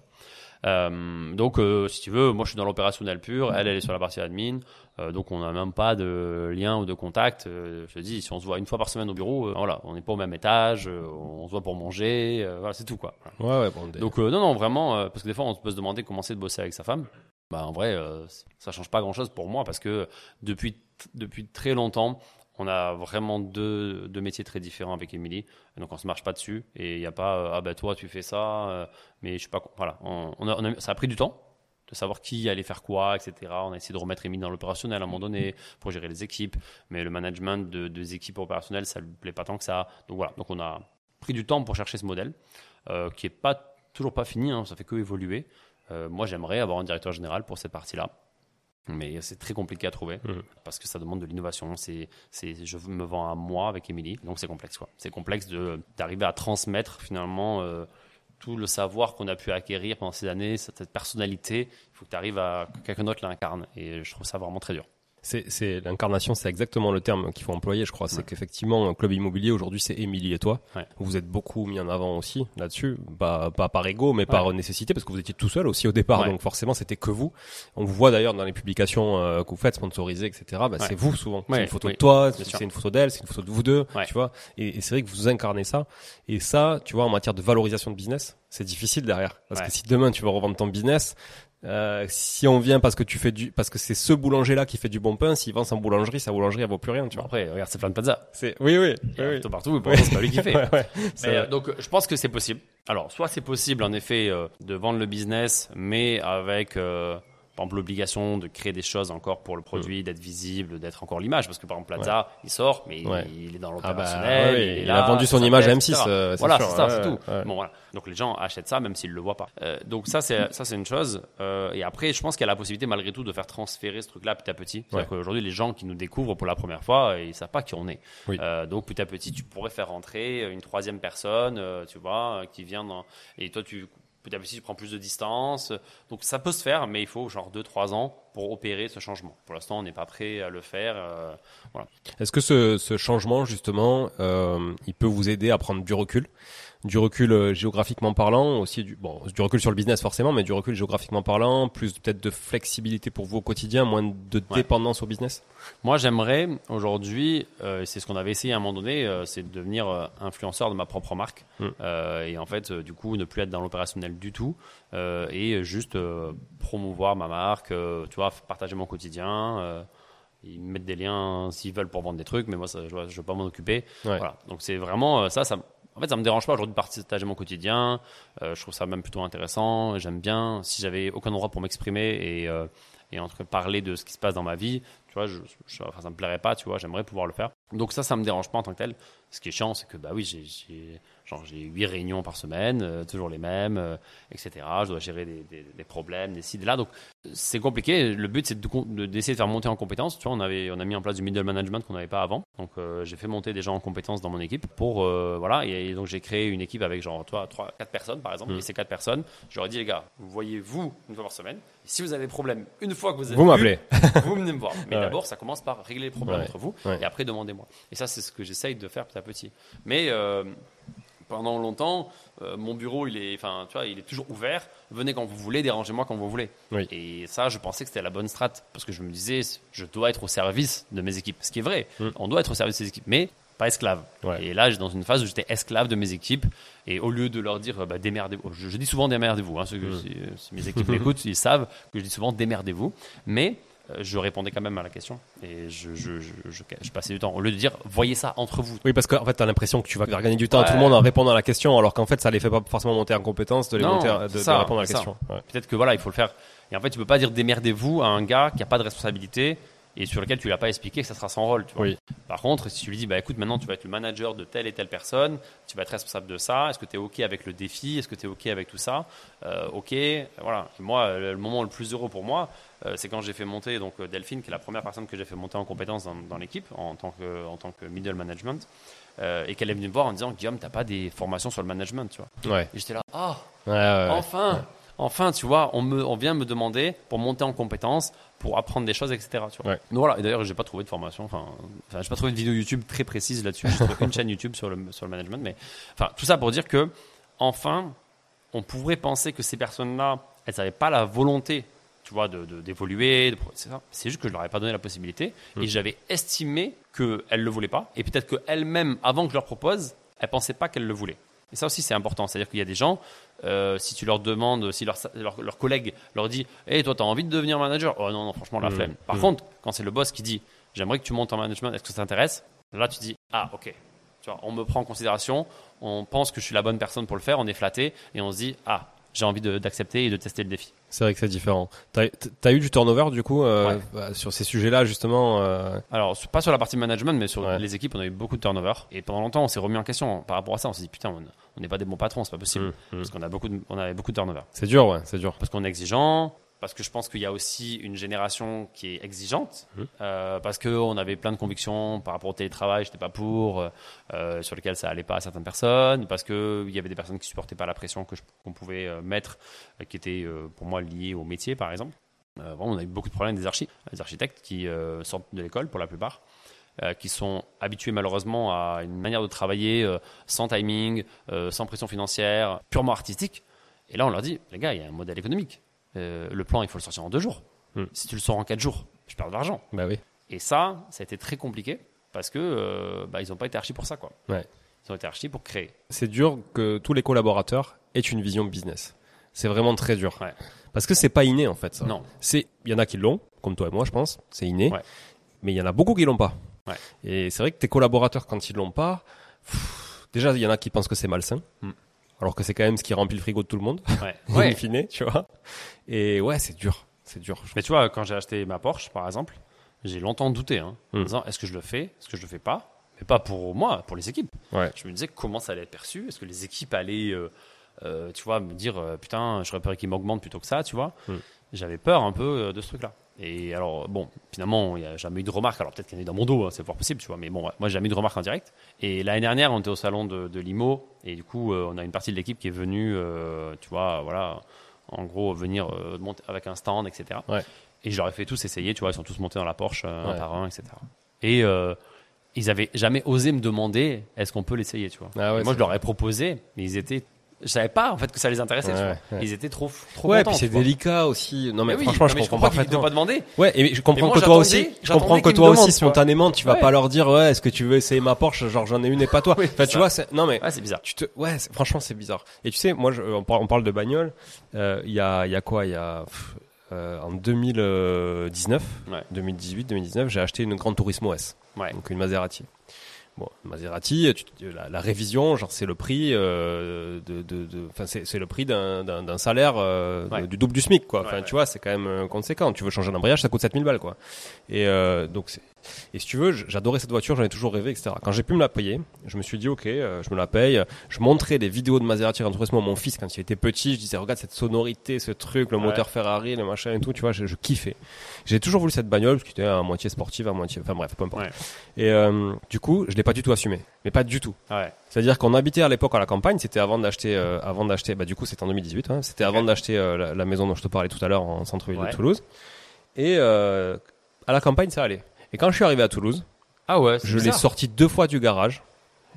Euh, donc, euh, si tu veux, moi, je suis dans l'opérationnel pur. Elle, elle est sur la partie admin. Euh, donc, on n'a même pas de lien ou de contact. je te dis, si on se voit une fois par semaine au bureau, voilà, on n'est pas au même étage. on se voit pour manger. voilà, c'est tout, quoi. Ouais, ouais, bon, Donc, non, non, vraiment, parce que des fois, on peut se demander comment c'est de bosser avec sa femme. Bah, en vrai, ça change pas grand-chose pour moi parce que depuis depuis très longtemps, on a vraiment deux, métiers très différents avec Émilie, donc on se marche pas dessus et il n'y a pas euh, ah ben toi tu fais ça, euh, mais je suis pas voilà, on, a, ça a pris du temps de savoir qui allait faire quoi, etc. On a essayé de remettre Émilie dans l'opérationnel à un moment donné pour gérer les équipes, mais le management de, des équipes opérationnelles ça lui plaît pas tant que ça, donc voilà, donc on a pris du temps pour chercher ce modèle euh, qui est pas toujours pas fini, hein, ça fait que évoluer. moi j'aimerais avoir un directeur général pour cette partie là mais c'est très compliqué à trouver mmh. parce que ça demande de l'innovation. C'est, c'est, je me vends à moi avec Émilie, donc c'est complexe. Quoi. C'est complexe de, d'arriver à transmettre finalement euh, tout le savoir qu'on a pu acquérir pendant ces années, cette personnalité. Il faut que tu arrives à que quelqu'un d'autre l'incarne. Et je trouve ça vraiment très dur. C'est l'incarnation, c'est exactement le terme qu'il faut employer, je crois. C'est qu'effectivement, Club Immobilier aujourd'hui, c'est Émilie et toi. Vous êtes beaucoup mis en avant aussi là-dessus, pas, pas par ego, mais par nécessité, parce que vous étiez tout seul aussi au départ, donc forcément, c'était que vous. On vous voit d'ailleurs dans les publications euh, que vous faites, sponsorisées, etc. Bah, c'est vous souvent. C'est une photo de toi, c'est une photo d'elle, c'est une photo de vous deux, tu vois. Et, et c'est vrai que vous incarnez ça. Et ça, tu vois, en matière de valorisation de business, c'est difficile derrière. Parce que si demain tu veux revendre ton business, euh, si on vient parce que tu fais du, parce que c'est ce boulanger là qui fait du bon pain, s'il vend sa boulangerie, sa boulangerie elle vaut plus rien, tu vois. Après, regarde, c'est plein de pizza. C'est, oui, oui, oui, Tout partout, c'est pas lui qui fait. Euh, donc, je pense que c'est possible. Alors, soit c'est possible en effet euh, de vendre le business, mais avec par exemple l'obligation de créer des choses encore pour le produit, mm. d'être visible, d'être encore l'image, parce que par exemple Plaza, il sort, mais il, est dans ah bah, l'opérationnel. il, a vendu son image à M6. Euh, voilà, c'est ça, c'est tout. Bon voilà. Donc les gens achètent ça même s'ils le voient pas. Euh, donc ça c'est ça c'est une chose. Euh, et après, je pense qu'il y a la possibilité malgré tout de faire transférer ce truc-là petit à petit. C'est-à-dire qu'aujourd'hui les gens qui nous découvrent pour la première fois, ils savent pas qui on est. donc petit à petit, tu pourrais faire rentrer une troisième personne, tu vois, qui vient dans et toi tu petit à petit, tu prends plus de distance. Donc ça peut se faire, mais il faut genre 2-3 ans pour opérer ce changement. Pour l'instant, on n'est pas prêt à le faire. Euh, voilà. Est-ce que ce, ce, changement, justement, euh, il peut vous aider à prendre du recul? Du recul euh, géographiquement parlant, aussi du, bon, du recul sur le business forcément, mais du recul géographiquement parlant, plus peut-être de flexibilité pour vous au quotidien, moins de dépendance au business? Moi, j'aimerais aujourd'hui, euh, c'est ce qu'on avait essayé à un moment donné, euh, c'est de devenir euh, influenceur de ma propre marque. Mm. et en fait, du coup, ne plus être dans l'opérationnel du tout et juste promouvoir ma marque, tu vois, partager mon quotidien ils mettent des liens s'ils veulent pour vendre des trucs, mais moi, ça, je ne veux pas m'en occuper. Voilà. Donc, c'est vraiment ça, ça, en fait, ça me dérange pas aujourd'hui de partager mon quotidien. Euh, je trouve ça même plutôt intéressant. J'aime bien. Si j'avais aucun endroit pour m'exprimer et, euh, et entre parler de ce qui se passe dans ma vie, tu vois, je, je, ça me plairait pas, tu vois. J'aimerais pouvoir le faire. Donc ça, ça me dérange pas en tant que tel. Ce qui est chiant, c'est que bah oui, j'ai Genre, j'ai huit réunions par semaine, euh, toujours les mêmes, euh, etc. Je dois gérer des, des, des problèmes, des ci, des là. Donc, c'est compliqué. Le but, c'est d'essayer de, d'essayer de, faire monter en compétences. Tu vois, on, avait, on a mis en place du middle management qu'on n'avait pas avant. Donc, euh, j'ai fait monter des gens en compétences dans mon équipe pour, voilà. Et, donc, j'ai créé une équipe avec genre, toi, trois, quatre personnes, par exemple. Mmh. Et ces quatre personnes, je leur ai dit, les gars, vous voyez vous une fois par semaine. Et si vous avez des problèmes, une fois que vous avez vous m'appelez. vous venez me voir. Mais d'abord, ça commence par régler les problèmes entre vous. Et après, demandez-moi. Et ça, c'est ce que j'essaye de faire petit à petit. Mais, pendant longtemps, euh, mon bureau, il est, enfin, tu vois, il est toujours ouvert. Venez quand vous voulez, dérangez-moi quand vous voulez. Et ça, je pensais que c'était la bonne strat parce que je me disais, je dois être au service de mes équipes. Ce qui est vrai, mm. on doit être au service de ses équipes, mais pas esclave. Et là, dans une phase où j'étais esclave de mes équipes, et au lieu de leur dire, bah, démerdez-vous, je, dis souvent démerdez-vous. Hein, mm. si, si, mes équipes m'écoutent, ils savent que je dis souvent démerdez-vous. Mais euh, je répondais quand même à la question et je, je, je, je, passais du temps. Au lieu de dire, voyez ça entre vous. Oui, parce qu'en fait, tu as l'impression que tu vas gagner du temps à tout le monde en répondant à la question, alors qu'en fait, ça les fait pas forcément monter en compétence de, les monter, de, répondre à la question. Peut-être que voilà, il faut le faire. Et en fait, tu peux pas dire démerdez-vous à un gars qui a pas de responsabilité et sur lequel tu l'as pas expliqué que ça sera sans rôle. Tu vois. Oui. Par contre, si tu lui dis, bah écoute, maintenant tu vas être le manager de telle et telle personne, tu vas être responsable de ça, est-ce que tu es OK avec le défi, est-ce que tu es OK avec tout ça euh, OK, voilà. moi, le moment le plus heureux pour moi, euh, c'est quand j'ai fait monter donc euh, Delphine, qui est la première personne que j'ai fait monter en compétence dans, l'équipe en tant que en tant que middle management, et qu'elle est venue me voir en disant Guillaume, t'as pas des formations sur le management, tu vois. Ouais. Et j'étais là, ah, enfin. Enfin, tu vois, on, me, on vient me demander pour monter en compétence, pour apprendre des choses, etc. Tu vois. voilà. Et d'ailleurs, j'ai pas trouvé de formation. Enfin, j'ai pas trouvé une vidéo YouTube très précise là-dessus. J'ai trouvé une chaîne YouTube sur le sur le management. Mais enfin, tout ça pour dire que enfin, on pourrait penser que ces personnes-là, elles n'avaient pas la volonté, tu vois, de d'évoluer. C'est juste que je leur avais pas donné la possibilité et hmm. j'avais estimé qu'elles le voulaient pas. Et peut-être qu'elles-mêmes, avant que je leur propose, elles pensaient pas qu'elles le voulaient. Et ça aussi, c'est important. C'est-à-dire qu'il y a des gens, euh, si tu leur demandes, si leur, leur, collègue leur dit Hé, hey, toi, tu as envie de devenir manager? Oh non, non, franchement, la mmh. flemme. Par mmh. contre, quand c'est le boss qui dit J'aimerais que tu montes en management, est-ce que ça t'intéresse? Là, tu dis Ah, ok. Tu vois, on me prend en considération, on pense que je suis la bonne personne pour le faire, on est flatté et on se dit Ah, j'ai envie d'accepter et de tester le défi. C'est vrai que c'est différent. T'as as eu du turnover du coup euh, bah, sur ces sujets-là justement euh... Alors pas sur la partie management, mais sur les équipes, on a eu beaucoup de turnover. Et pendant longtemps, on s'est remis en question par rapport à ça. On s'est dit putain, on n'est pas des bons patrons, c'est pas possible, mmh, mmh. parce qu'on a beaucoup, de, on avait beaucoup de turnover. C'est dur, ouais, c'est dur. Parce qu'on est exigeant, parce que je pense qu'il y a aussi une génération qui est exigeante, mmh. euh, parce qu'on avait plein de convictions par rapport au télétravail, j'étais pas pour, euh, sur lesquelles ça allait pas à certaines personnes, parce qu'il y avait des personnes qui supportaient pas la pression que qu'on pouvait euh, mettre, euh, qui était euh, pour moi liée au métier par exemple. vraiment, on a eu beaucoup de problèmes des architectes, des architectes qui sortent de l'école pour la plupart. qui sont habitués malheureusement à une manière de travailler sans timing, sans pression financière, purement artistique. Et là, on leur dit, les gars, il y a un modèle économique. Euh, le plan, il faut le sortir en deux jours. Hmm. Si tu le sors en quatre jours, je perds de l'argent. Bah oui. Et ça, ça a été très compliqué parce que euh, bah, ils n'ont pas été archi pour ça, quoi. Ouais. Ils ont été archi pour créer. C'est dur que tous les collaborateurs aient une vision business. C'est vraiment très dur. Ouais. Parce que c'est pas inné en fait. Ça. Non. C'est, il y en a qui l'ont, comme toi et moi, je pense. C'est inné. Ouais. Mais il y en a beaucoup qui l'ont pas. Ouais. Et c'est vrai que tes collaborateurs, quand ils l'ont pas, déjà il y en a qui pensent que c'est malsain. Hmm alors que c'est quand même ce qui remplit le frigo de tout le monde, ouais. ouais. fine, tu vois. Et ouais, c'est dur, c'est dur. Mais tu vois, quand j'ai acheté ma Porsche, par exemple, j'ai longtemps douté, hein, en hmm. disant est-ce que je le fais, est-ce que je le fais pas, mais pas pour moi, pour les équipes. Ouais. Je me disais comment ça allait être perçu, est-ce que les équipes allaient, euh, euh, tu vois, me dire euh, putain, j'aurais peur qu'ils m'augmentent plutôt que ça, tu vois? Hmm. J'avais peur un peu de ce truc-là. Et alors, bon, finalement, il n'y a jamais eu de remarques. Alors peut-être qu'il y en a eu dans mon dos, hein, c'est fort possible, tu vois. Mais bon, moi, j'ai jamais eu de remarques en direct. Et l'année dernière, on était au salon de, de Limo. Et du coup, euh, on a une partie de l'équipe qui est venue, euh, tu vois, voilà, en gros, venir euh, monter avec un stand, etc. Ouais. Et je leur ai fait tous essayer, tu vois, ils sont tous montés dans la Porsche, un par un, etc. Et ils avaient jamais osé me demander est-ce qu'on peut l'essayer, tu vois. Ah moi, je leur ai proposé, mais ils étaient je savais pas en fait que ça les intéressait. Ils étaient trop trop ouais, contents. puis c'est délicat aussi. Non mais, franchement, je, comprends parfaitement. pas demander. Ouais, et je comprends que toi aussi, je comprends que toi aussi spontanément, tu vas pas leur dire ouais, est-ce que tu veux essayer ma Porsche? Genre j'en ai une et pas toi. enfin, tu vois, non mais ouais, c'est bizarre. Tu te, ouais, franchement, c'est bizarre. Et tu sais, moi, je, on, parle, de bagnole. Euh, il y a, il y a quoi? Il y a euh, en 2019, 2018, 2019, j'ai acheté une Grande Turismo S, donc une Maserati. Bon, Maserati, la, la, révision, genre c'est le prix euh, de, de, de enfin c'est le prix d'un salaire euh, du double du SMIC quoi. Enfin tu vois, c'est quand même euh, conséquent. Tu veux changer un embrayage, ça coûte 7000 balles quoi. Et euh, donc Et si tu veux, j'adorais cette voiture, j'en ai toujours rêvé, etc. Quand j'ai pu me la payer, je me suis dit, ok, euh, je me la paye. Je montrais des vidéos de Maserati Gran Turismo à mon fils quand il était petit. Je disais, regarde cette sonorité, ce truc, le moteur Ferrari, le machin et tout, tu vois, je, je kiffais. J'ai toujours voulu cette bagnole, parce qu'elle était à moitié sportive, à moitié, enfin bref, peu importe. Et euh, du coup, je l'ai pas du tout assumé, mais pas du tout. Ouais. C'est-à-dire qu'on habitait à l'époque à la campagne, c'était avant d'acheter, euh, avant d'acheter, bah du coup c'était en 2018, hein, c'était avant d'acheter euh, la, maison dont je te parlais tout à l'heure en centre-ville de Toulouse. Et à la campagne ça allait. Et quand je suis arrivé à Toulouse, ah ouais, je l'ai sorti deux fois du garage.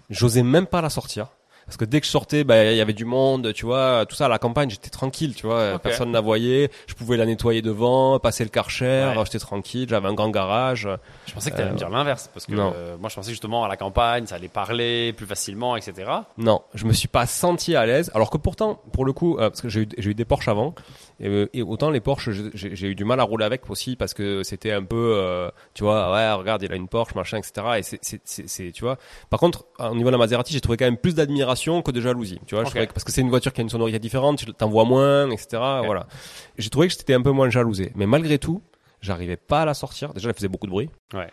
J'osais même pas la sortir. Parce que dès que je sortais, bah, il y avait du monde, tu vois, tout ça à la campagne, j'étais tranquille, tu vois, personne ne la voyait, je pouvais la nettoyer devant, passer le karcher, ouais. j'étais tranquille, j'avais un grand garage. Je pensais que tu allais me dire l'inverse, parce que euh, moi je pensais justement à la campagne, ça allait parler plus facilement, etc. Non, je me suis pas senti à l'aise, alors que pourtant, pour le coup, euh, parce que j'ai eu, eu, des Porsche avant, et, euh, et autant les Porsche, j'ai eu du mal à rouler avec aussi, parce que c'était un peu, tu vois, ouais, regarde, il a une Porsche, machin, etc. Et c'est, tu vois. Par contre, au niveau de la Maserati, j'ai trouvé quand même plus d'admiration que de jalousie. Tu vois, parce que c'est une voiture qui a une sonorité différente, tu t'en vois moins, etc. Voilà. J'ai trouvé que j'étais un peu moins jalousé. Mais malgré tout, j'arrivais pas à la sortir. Déjà, elle faisait beaucoup de bruit. Ouais.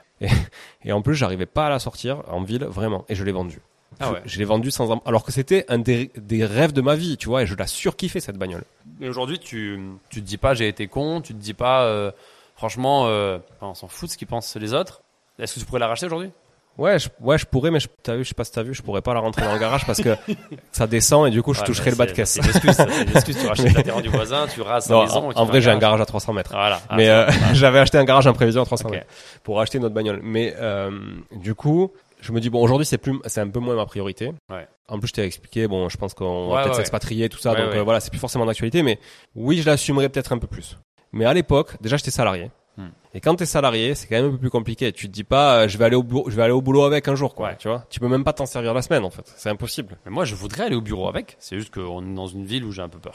Et, en plus, j'arrivais pas à la sortir en ville, vraiment. Et je l'ai vendue. Ah ouais. Je, l'ai vendue sans, alors que c'était un des, rêves de ma vie, tu vois, et je l'ai surkiffé cette bagnole. Et aujourd'hui, tu, tu te dis pas j'ai été con, tu te dis pas, euh, franchement, euh, on s'en fout de ce qu'ils pensent les autres. Est-ce que tu pourrais la racheter aujourd'hui? Ouais, je, ouais, je pourrais, mais je, as vu, je sais pas si t'as vu, je pourrais pas la rentrer dans le garage parce que ça descend et du coup, je toucherai le bas de caisse. C'est une excuse, c'est une excuse. Tu rachètes la terre du voisin, tu rases non, maison. En, en vrai, j'ai un garage à 300 mètres. Voilà. mais euh, j'avais acheté un garage en prévision à 300 mètres pour acheter notre bagnole. Mais euh, du coup, je me dis bon, aujourd'hui, c'est plus, c'est un peu moins ma priorité. Ouais. En plus, je t'ai expliqué, bon, je pense qu'on va peut-être s'expatrier, tout ça, donc euh, voilà, c'est plus forcément d'actualité. Mais oui, je l'assumerai peut-être un peu plus. Mais à l'époque, déjà, j'étais salarié. Hmm. Et quand t'es salarié, c'est quand même un peu plus compliqué. Tu te dis pas, euh, je vais aller au boulot, je vais aller au boulot avec un jour, quoi. Tu vois, tu peux même pas t'en servir la semaine, en fait. C'est impossible. Mais moi, je voudrais aller au bureau avec. C'est juste qu'on est dans une ville où j'ai un peu peur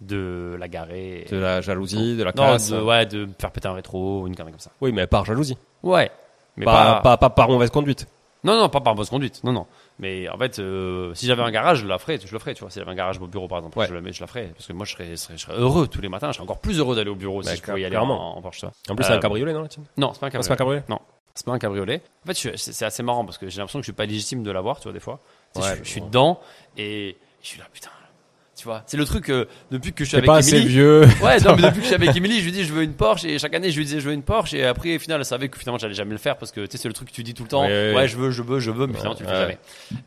de la garer. De la jalousie, de la. Non, de, ouais, de faire péter un rétro, une connerie comme ça. Oui, mais par jalousie. Ouais. Mais pas, pas, pas par mauvaise conduite. Non, non, pas par mauvaise conduite. Non, non. Mais en fait, euh, si j'avais un garage, je la ferais, je le ferais, tu vois. Si j'avais un garage au bureau, par exemple, je, le, je la ferais. Parce que moi, je serais, je serais, heureux tous les matins. Je serais encore plus heureux d'aller au bureau si je pouvais y aller en, en Porsche. En plus, c'est un euh, cabriolet, non, la tienne Non, c'est pas un cabriolet. c'est pas un cabriolet Non, c'est pas un cabriolet. En fait, c'est assez marrant parce que j'ai l'impression que je suis pas légitime de l'avoir, tu vois, des fois. Ouais, je, je, suis dedans et je suis là, putain, tu vois, c'est le truc euh, depuis que je suis avec pas Emily. assez vieux. Ouais, non, mais depuis que je suis avec Emily, je lui dis je veux une Porsche et chaque année je lui disais je veux une Porsche et après au final elle savait que finalement j'allais jamais le faire parce que tu sais c'est le truc que tu dis tout le temps. Ouais, je veux, je veux, je veux, mais finalement tu le fais jamais.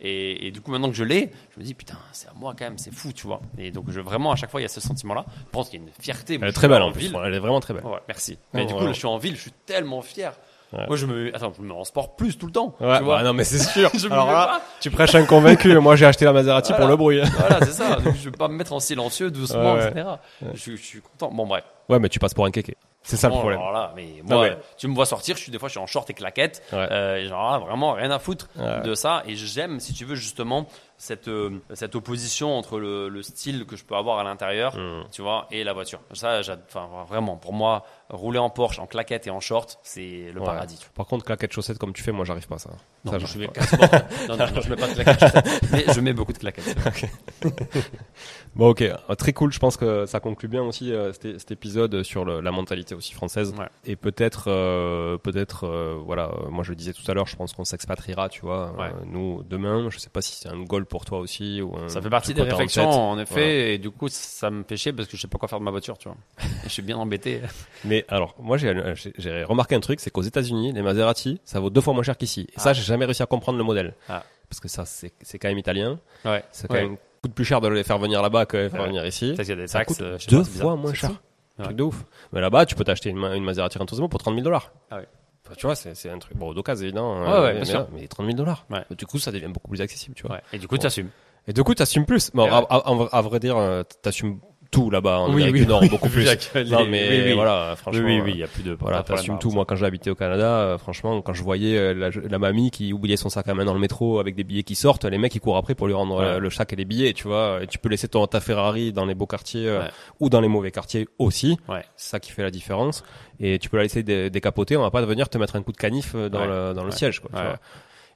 Et, et, du coup maintenant que je l'ai, je me dis putain c'est à moi quand même, c'est fou, tu vois. Et donc je, vraiment à chaque fois il y a ce sentiment là. Je pense qu'il y a une fierté. Elle est très belle en ville. Elle est vraiment très belle. Ouais, merci. Mais du coup là, je suis en ville, je suis tellement fier. Moi, je me, attends, je me rends sport plus tout le temps. Ouais, tu vois bah non, mais c'est sûr. Alors là, tu prêches un convaincu. Moi, j'ai acheté la Maserati pour le bruit. voilà, c'est ça. Donc, je vais pas me mettre en silencieux, doucement, etc. Je, je, suis content. Bon, bref. Ouais, mais tu passes pour un kéké. C'est ça le problème. Alors là, mais moi, tu me vois sortir, je suis des fois, je suis en short et claquettes. Euh, et genre là, vraiment rien à foutre de ça. Et j'aime, si tu veux, justement, cette, euh, cette opposition entre le, le, style que je peux avoir à l'intérieur, mm. tu vois, et la voiture. Ça, enfin, vraiment, pour moi, rouler en Porsche, en claquette et en short, c'est le paradis. Par contre, claquette chaussettes comme tu fais, moi, j'arrive pas à ça. Non, ça, je, mets non, non, non, je mets pas de claquettes chaussettes, mais je mets beaucoup de claquettes. bon, ok, euh, très cool. Je pense que ça conclut bien aussi euh, cet, cet, épisode sur le, la mentalité aussi française. Et peut-être, euh, peut-être, euh, voilà, moi je le disais tout à l'heure, je pense qu'on s'expatriera, tu vois. nous, demain, je sais pas si c'est un goal pour toi aussi ou Ça fait partie des réflexions, en, effet, et du coup, ça me fait chier parce que je sais pas quoi faire de ma voiture, tu vois. je suis bien embêté. Mais alors, moi, j'ai remarqué un truc, c'est qu'aux États-Unis, les Maserati, ça vaut deux fois moins cher qu'ici. Et ça, ah. j'ai jamais réussi à comprendre le modèle. Ah. Parce que ça, c'est quand même italien. Ouais. C'est quand même coûte plus cher de les faire venir là-bas que de les faire venir ici. Ça, y a des taxes, euh, deux fois moins cher. Truc de ouf. Mais là-bas, tu peux t'acheter une, une Maserati Turismo pour 30 000 dollars. Ah tu vois, c'est un truc, bon, d'occasion, évidemment. Ouais, ouais, bien mais, sûr. mais 30 000 dollars. Ouais. Du coup, ça devient beaucoup plus accessible, tu vois. Et du coup, bon. t'assumes. Et du coup, t'assumes plus. Bon, à, à, à, vrai dire, euh, t'assumes tout là-bas en oui, Amérique oui, du Nord, oui, beaucoup plus. non, mais oui, oui. voilà, franchement. Oui, oui, il y a plus de. Voilà, t'assumes tout. Moi, quand j'ai habité au Canada, euh, franchement, quand je voyais euh, la, la, mamie qui oubliait son sac à main dans le métro avec des billets qui sortent, les mecs ils courent après pour lui rendre ouais. le sac et les billets, tu vois. Et tu peux laisser ton ta Ferrari dans les beaux quartiers euh, ou dans les mauvais quartiers aussi. C'est ça qui fait la différence. Et tu peux la laisser dé décapoter. On va pas venir te mettre un coup de canif dans le dans le siège, quoi. Tu vois.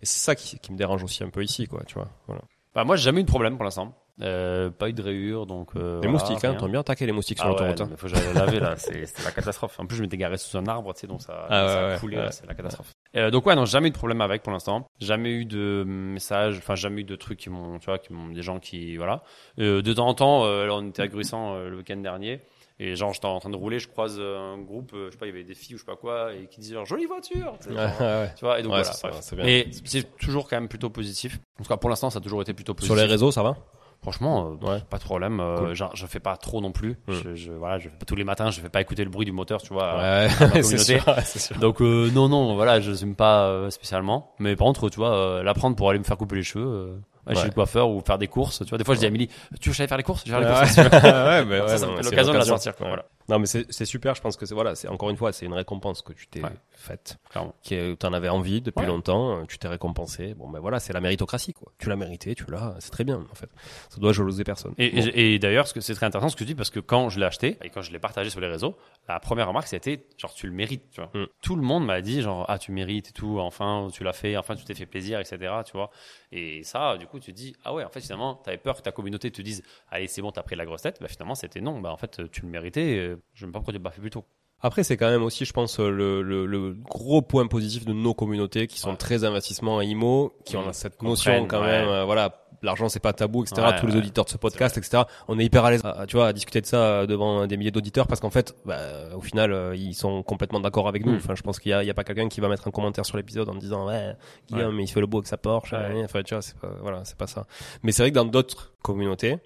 Et c'est ça qui, qui me dérange aussi un peu ici, quoi. Tu vois. Voilà. Bah moi, j'ai jamais eu de problème pour l'instant. Euh, pas eu de rayures, donc. Euh, les voilà, moustiques, hein, t'as bien attaqué les moustiques ah sur l'autoroute. Ouais, hein. faut que j'aille laver là, c'était la catastrophe. En plus, je m'étais garé sous un arbre, tu sais, donc ça, ah ça ouais, a coulé, ouais. c'est la catastrophe. Euh, donc ouais, non, jamais eu de problème avec pour l'instant. Jamais eu de messages, enfin jamais eu de trucs qui m'ont, tu vois, qui m'ont des gens qui, voilà. Euh, de temps en temps, euh, on était à Gruissant le week-end dernier. Et genre, j'étais en train de rouler, je croise un groupe, je sais pas, il y avait des filles ou je sais pas quoi, et qui disaient genre, jolie voiture, tu, vois, et donc voilà. Mais c'est toujours quand même plutôt positif. En tout cas, pour l'instant, ça a toujours été plutôt positif. Sur les réseaux, ça va? Franchement, euh, pas de problème. Euh, je, fais pas trop non plus. Hmm. Je, je, voilà, je tous les matins, je fais pas écouter le bruit du moteur, tu vois. Ouais, c'est sûr, sûr, Donc euh, non, non, voilà, je n'aime pas spécialement. Mais par contre, tu vois, l'apprendre pour aller me faire couper les cheveux. Ouais, chez le coiffeur ou faire des courses. Tu vois, des fois, je dis à Amélie, tu veux que j'aille faire les courses? Je vais faire les courses. ouais, mais ça, ça me fait l'occasion de la sortir. Quoi, voilà. Non, mais c'est super. Je pense que c'est voilà, c'est encore une fois, c'est une récompense que tu t'es faite, qui tu en avais envie depuis longtemps. Tu t'es récompensé. Bon, ben voilà, c'est la méritocratie, quoi. Tu l'as mérité, tu l'as. C'est très bien, en fait. Ça doit jalouser personne. Et, et, d'ailleurs, c'est très intéressant ce que tu dis parce que quand je l'ai acheté et quand je l'ai partagé sur les réseaux, la première remarque c'était genre tu le mérites, tu vois. Mm. Tout le monde m'a dit genre ah tu mérites et tout. Enfin, tu l'as fait. Enfin, tu t'es fait plaisir, etc. Tu vois. Et ça, du coup, tu te dis ah ouais, en fait finalement, t'avais peur que ta communauté te dise allez c'est bon, t'as pris la grosse tête. Bah finalement, c'était non. Bah en fait, tu le méritais. Euh, je ne sais pas pourquoi tu pas fait plus tôt. Après, c'est quand même aussi, je pense, le, le, le, gros point positif de nos communautés qui sont très investissements à IMO, qui ont mmh. cette notion quand même, euh, voilà, l'argent c'est pas tabou, etc. Tous les auditeurs de ce podcast, etc. On est hyper à l'aise, tu vois, à discuter de ça euh, devant des milliers d'auditeurs parce qu'en fait, bah, au final, euh, ils sont complètement d'accord avec nous. Mm. Enfin, je pense qu'il y a, il y a pas quelqu'un qui va mettre un commentaire sur l'épisode en disant ouais, Guillaume, il fait le beau avec sa Porsche. Enfin, tu vois, c'est pas, voilà, c'est pas ça. Mais c'est vrai que dans d'autres communautés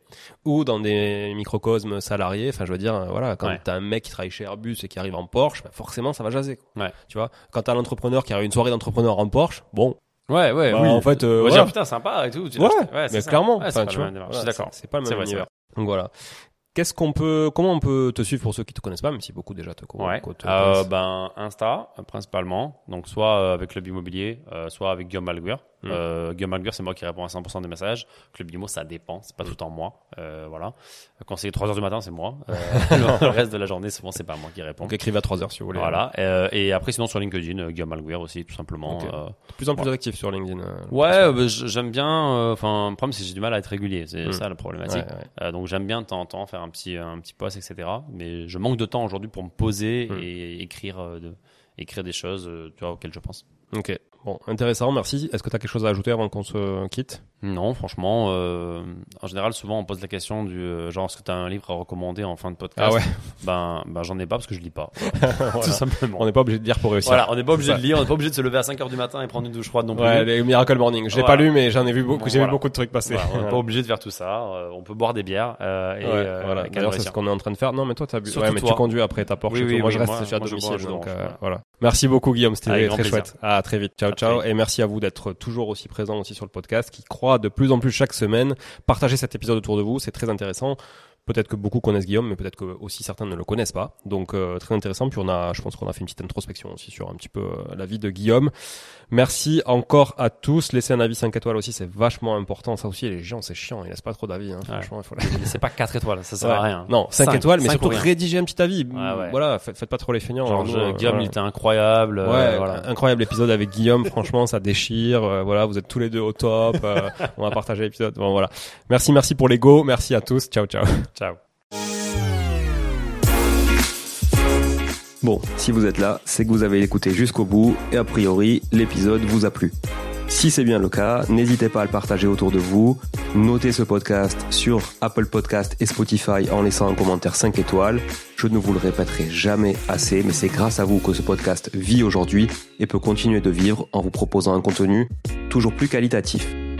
ou dans des microcosmes salariés, enfin, je veux dire, voilà, quand t'as un mec qui travaille chez Airbus et qui arrive en Porsche, bah, forcément, ça va jaser. Quoi. Tu vois, quand t'as l'entrepreneur qui a une soirée d'entrepreneur en Porsche, bon, Ouais, ouais, bah, oui. En fait, euh, voilà. putain, sympa et tout. ouais, ouais mais clairement. enfin, tu vois, je suis d'accord. C'est pas le même univers. Donc voilà. Qu'est-ce qu'on peut, comment on peut te suivre pour ceux qui te connaissent pas, même si beaucoup déjà te connaissent. Euh, ben Insta principalement, donc soit euh, avec Club Immobilier, euh, soit avec Guillaume Malguer. Mm. Euh, Guillaume Malguer, c'est moi qui réponds à 100% des messages. Club Imo, ça dépend, c'est pas mm. tout le temps moi. Euh, voilà. Quand c'est 3 heures du matin, c'est moi. Euh, le reste de la journée, souvent, c'est pas moi qui réponds. Donc écrivez à 3 heures si vous voulez. Voilà. Euh, et après, sinon sur LinkedIn, euh, Guillaume Malguer aussi, tout simplement. Okay. Euh, de plus en plus actif sur LinkedIn. ouais, bah, j'aime bien. Enfin, le problème, c'est que j'ai du mal à être régulier. C'est mm. ça la problématique. Ouais, ouais. donc j'aime bien de temps en temps faire un petit un petit post, etc. Mais je manque de temps aujourd'hui pour me poser et écrire de écrire des choses, tu vois, auxquelles je pense. Ok. Bon, intéressant, merci. Est-ce que tu as quelque chose à ajouter avant qu'on se quitte? Non, franchement, euh, en général, souvent on pose la question du euh, genre est-ce que tu as un livre à recommander en fin de podcast? Ah ouais Ben, ben j'en ai pas parce que je lis pas. Tout simplement. On n'est pas obligé de lire pour réussir. Voilà, on n'est pas obligé de lire, on n'est pas obligé de se lever à 5h du matin et prendre une douche froide non plus. Ouais, les Miracle Morning. Je l'ai pas lu, mais j'en ai vu beaucoup, j'ai vu beaucoup de trucs passer. on n'est pas obligé de faire tout ça. Euh, on peut boire des bières. Euh, et, voilà. D'ailleurs, c'est ce qu'on est en train de faire. Non, mais toi, tu as bu. ouais, mais tu conduis après ta Porsche. Oui, oui, moi, je reste chez à domicile. Donc, voilà. Merci beaucoup, Guillaume. C'était très chouette. À très vite. Ciao, ciao. Et merci à vous d'être toujours aussi présent aussi sur le podcast, qui croit de plus en plus chaque semaine. Partagez cet épisode autour de vous, c'est très intéressant. Peut-être que beaucoup connaissent Guillaume, mais peut-être que aussi certains ne le connaissent pas. Donc euh, très intéressant. Puis on a, je pense qu'on a fait une petite introspection aussi sur un petit peu euh, la vie de Guillaume. Merci encore à tous. Laissez un avis 5 étoiles aussi, c'est vachement important. Ça aussi, les gens, c'est chiant. Ils laissent pas trop d'avis. Hein. Franchement, il faut. c'est pas 4 étoiles, ça sert à rien. Non, 5, étoiles, mais surtout rédiger un petit avis. Voilà, faites, faites, pas trop les feignants. Genre, Guillaume, il était incroyable. Ouais, voilà. incroyable épisode avec Guillaume. franchement, ça déchire. voilà, vous êtes tous les deux au top. on va partager l'épisode. Bon, voilà. Merci, merci pour l'ego. Merci à tous. Ciao, ciao. Ciao. Bon, si vous êtes là, c'est que vous avez écouté jusqu'au bout et a priori, l'épisode vous a plu. Si c'est bien le cas, n'hésitez pas à le partager autour de vous. Notez ce podcast sur Apple Podcast et Spotify en laissant un commentaire 5 étoiles. Je ne vous le répéterai jamais assez, mais c'est grâce à vous que ce podcast vit aujourd'hui et peut continuer de vivre en vous proposant un contenu toujours plus qualitatif.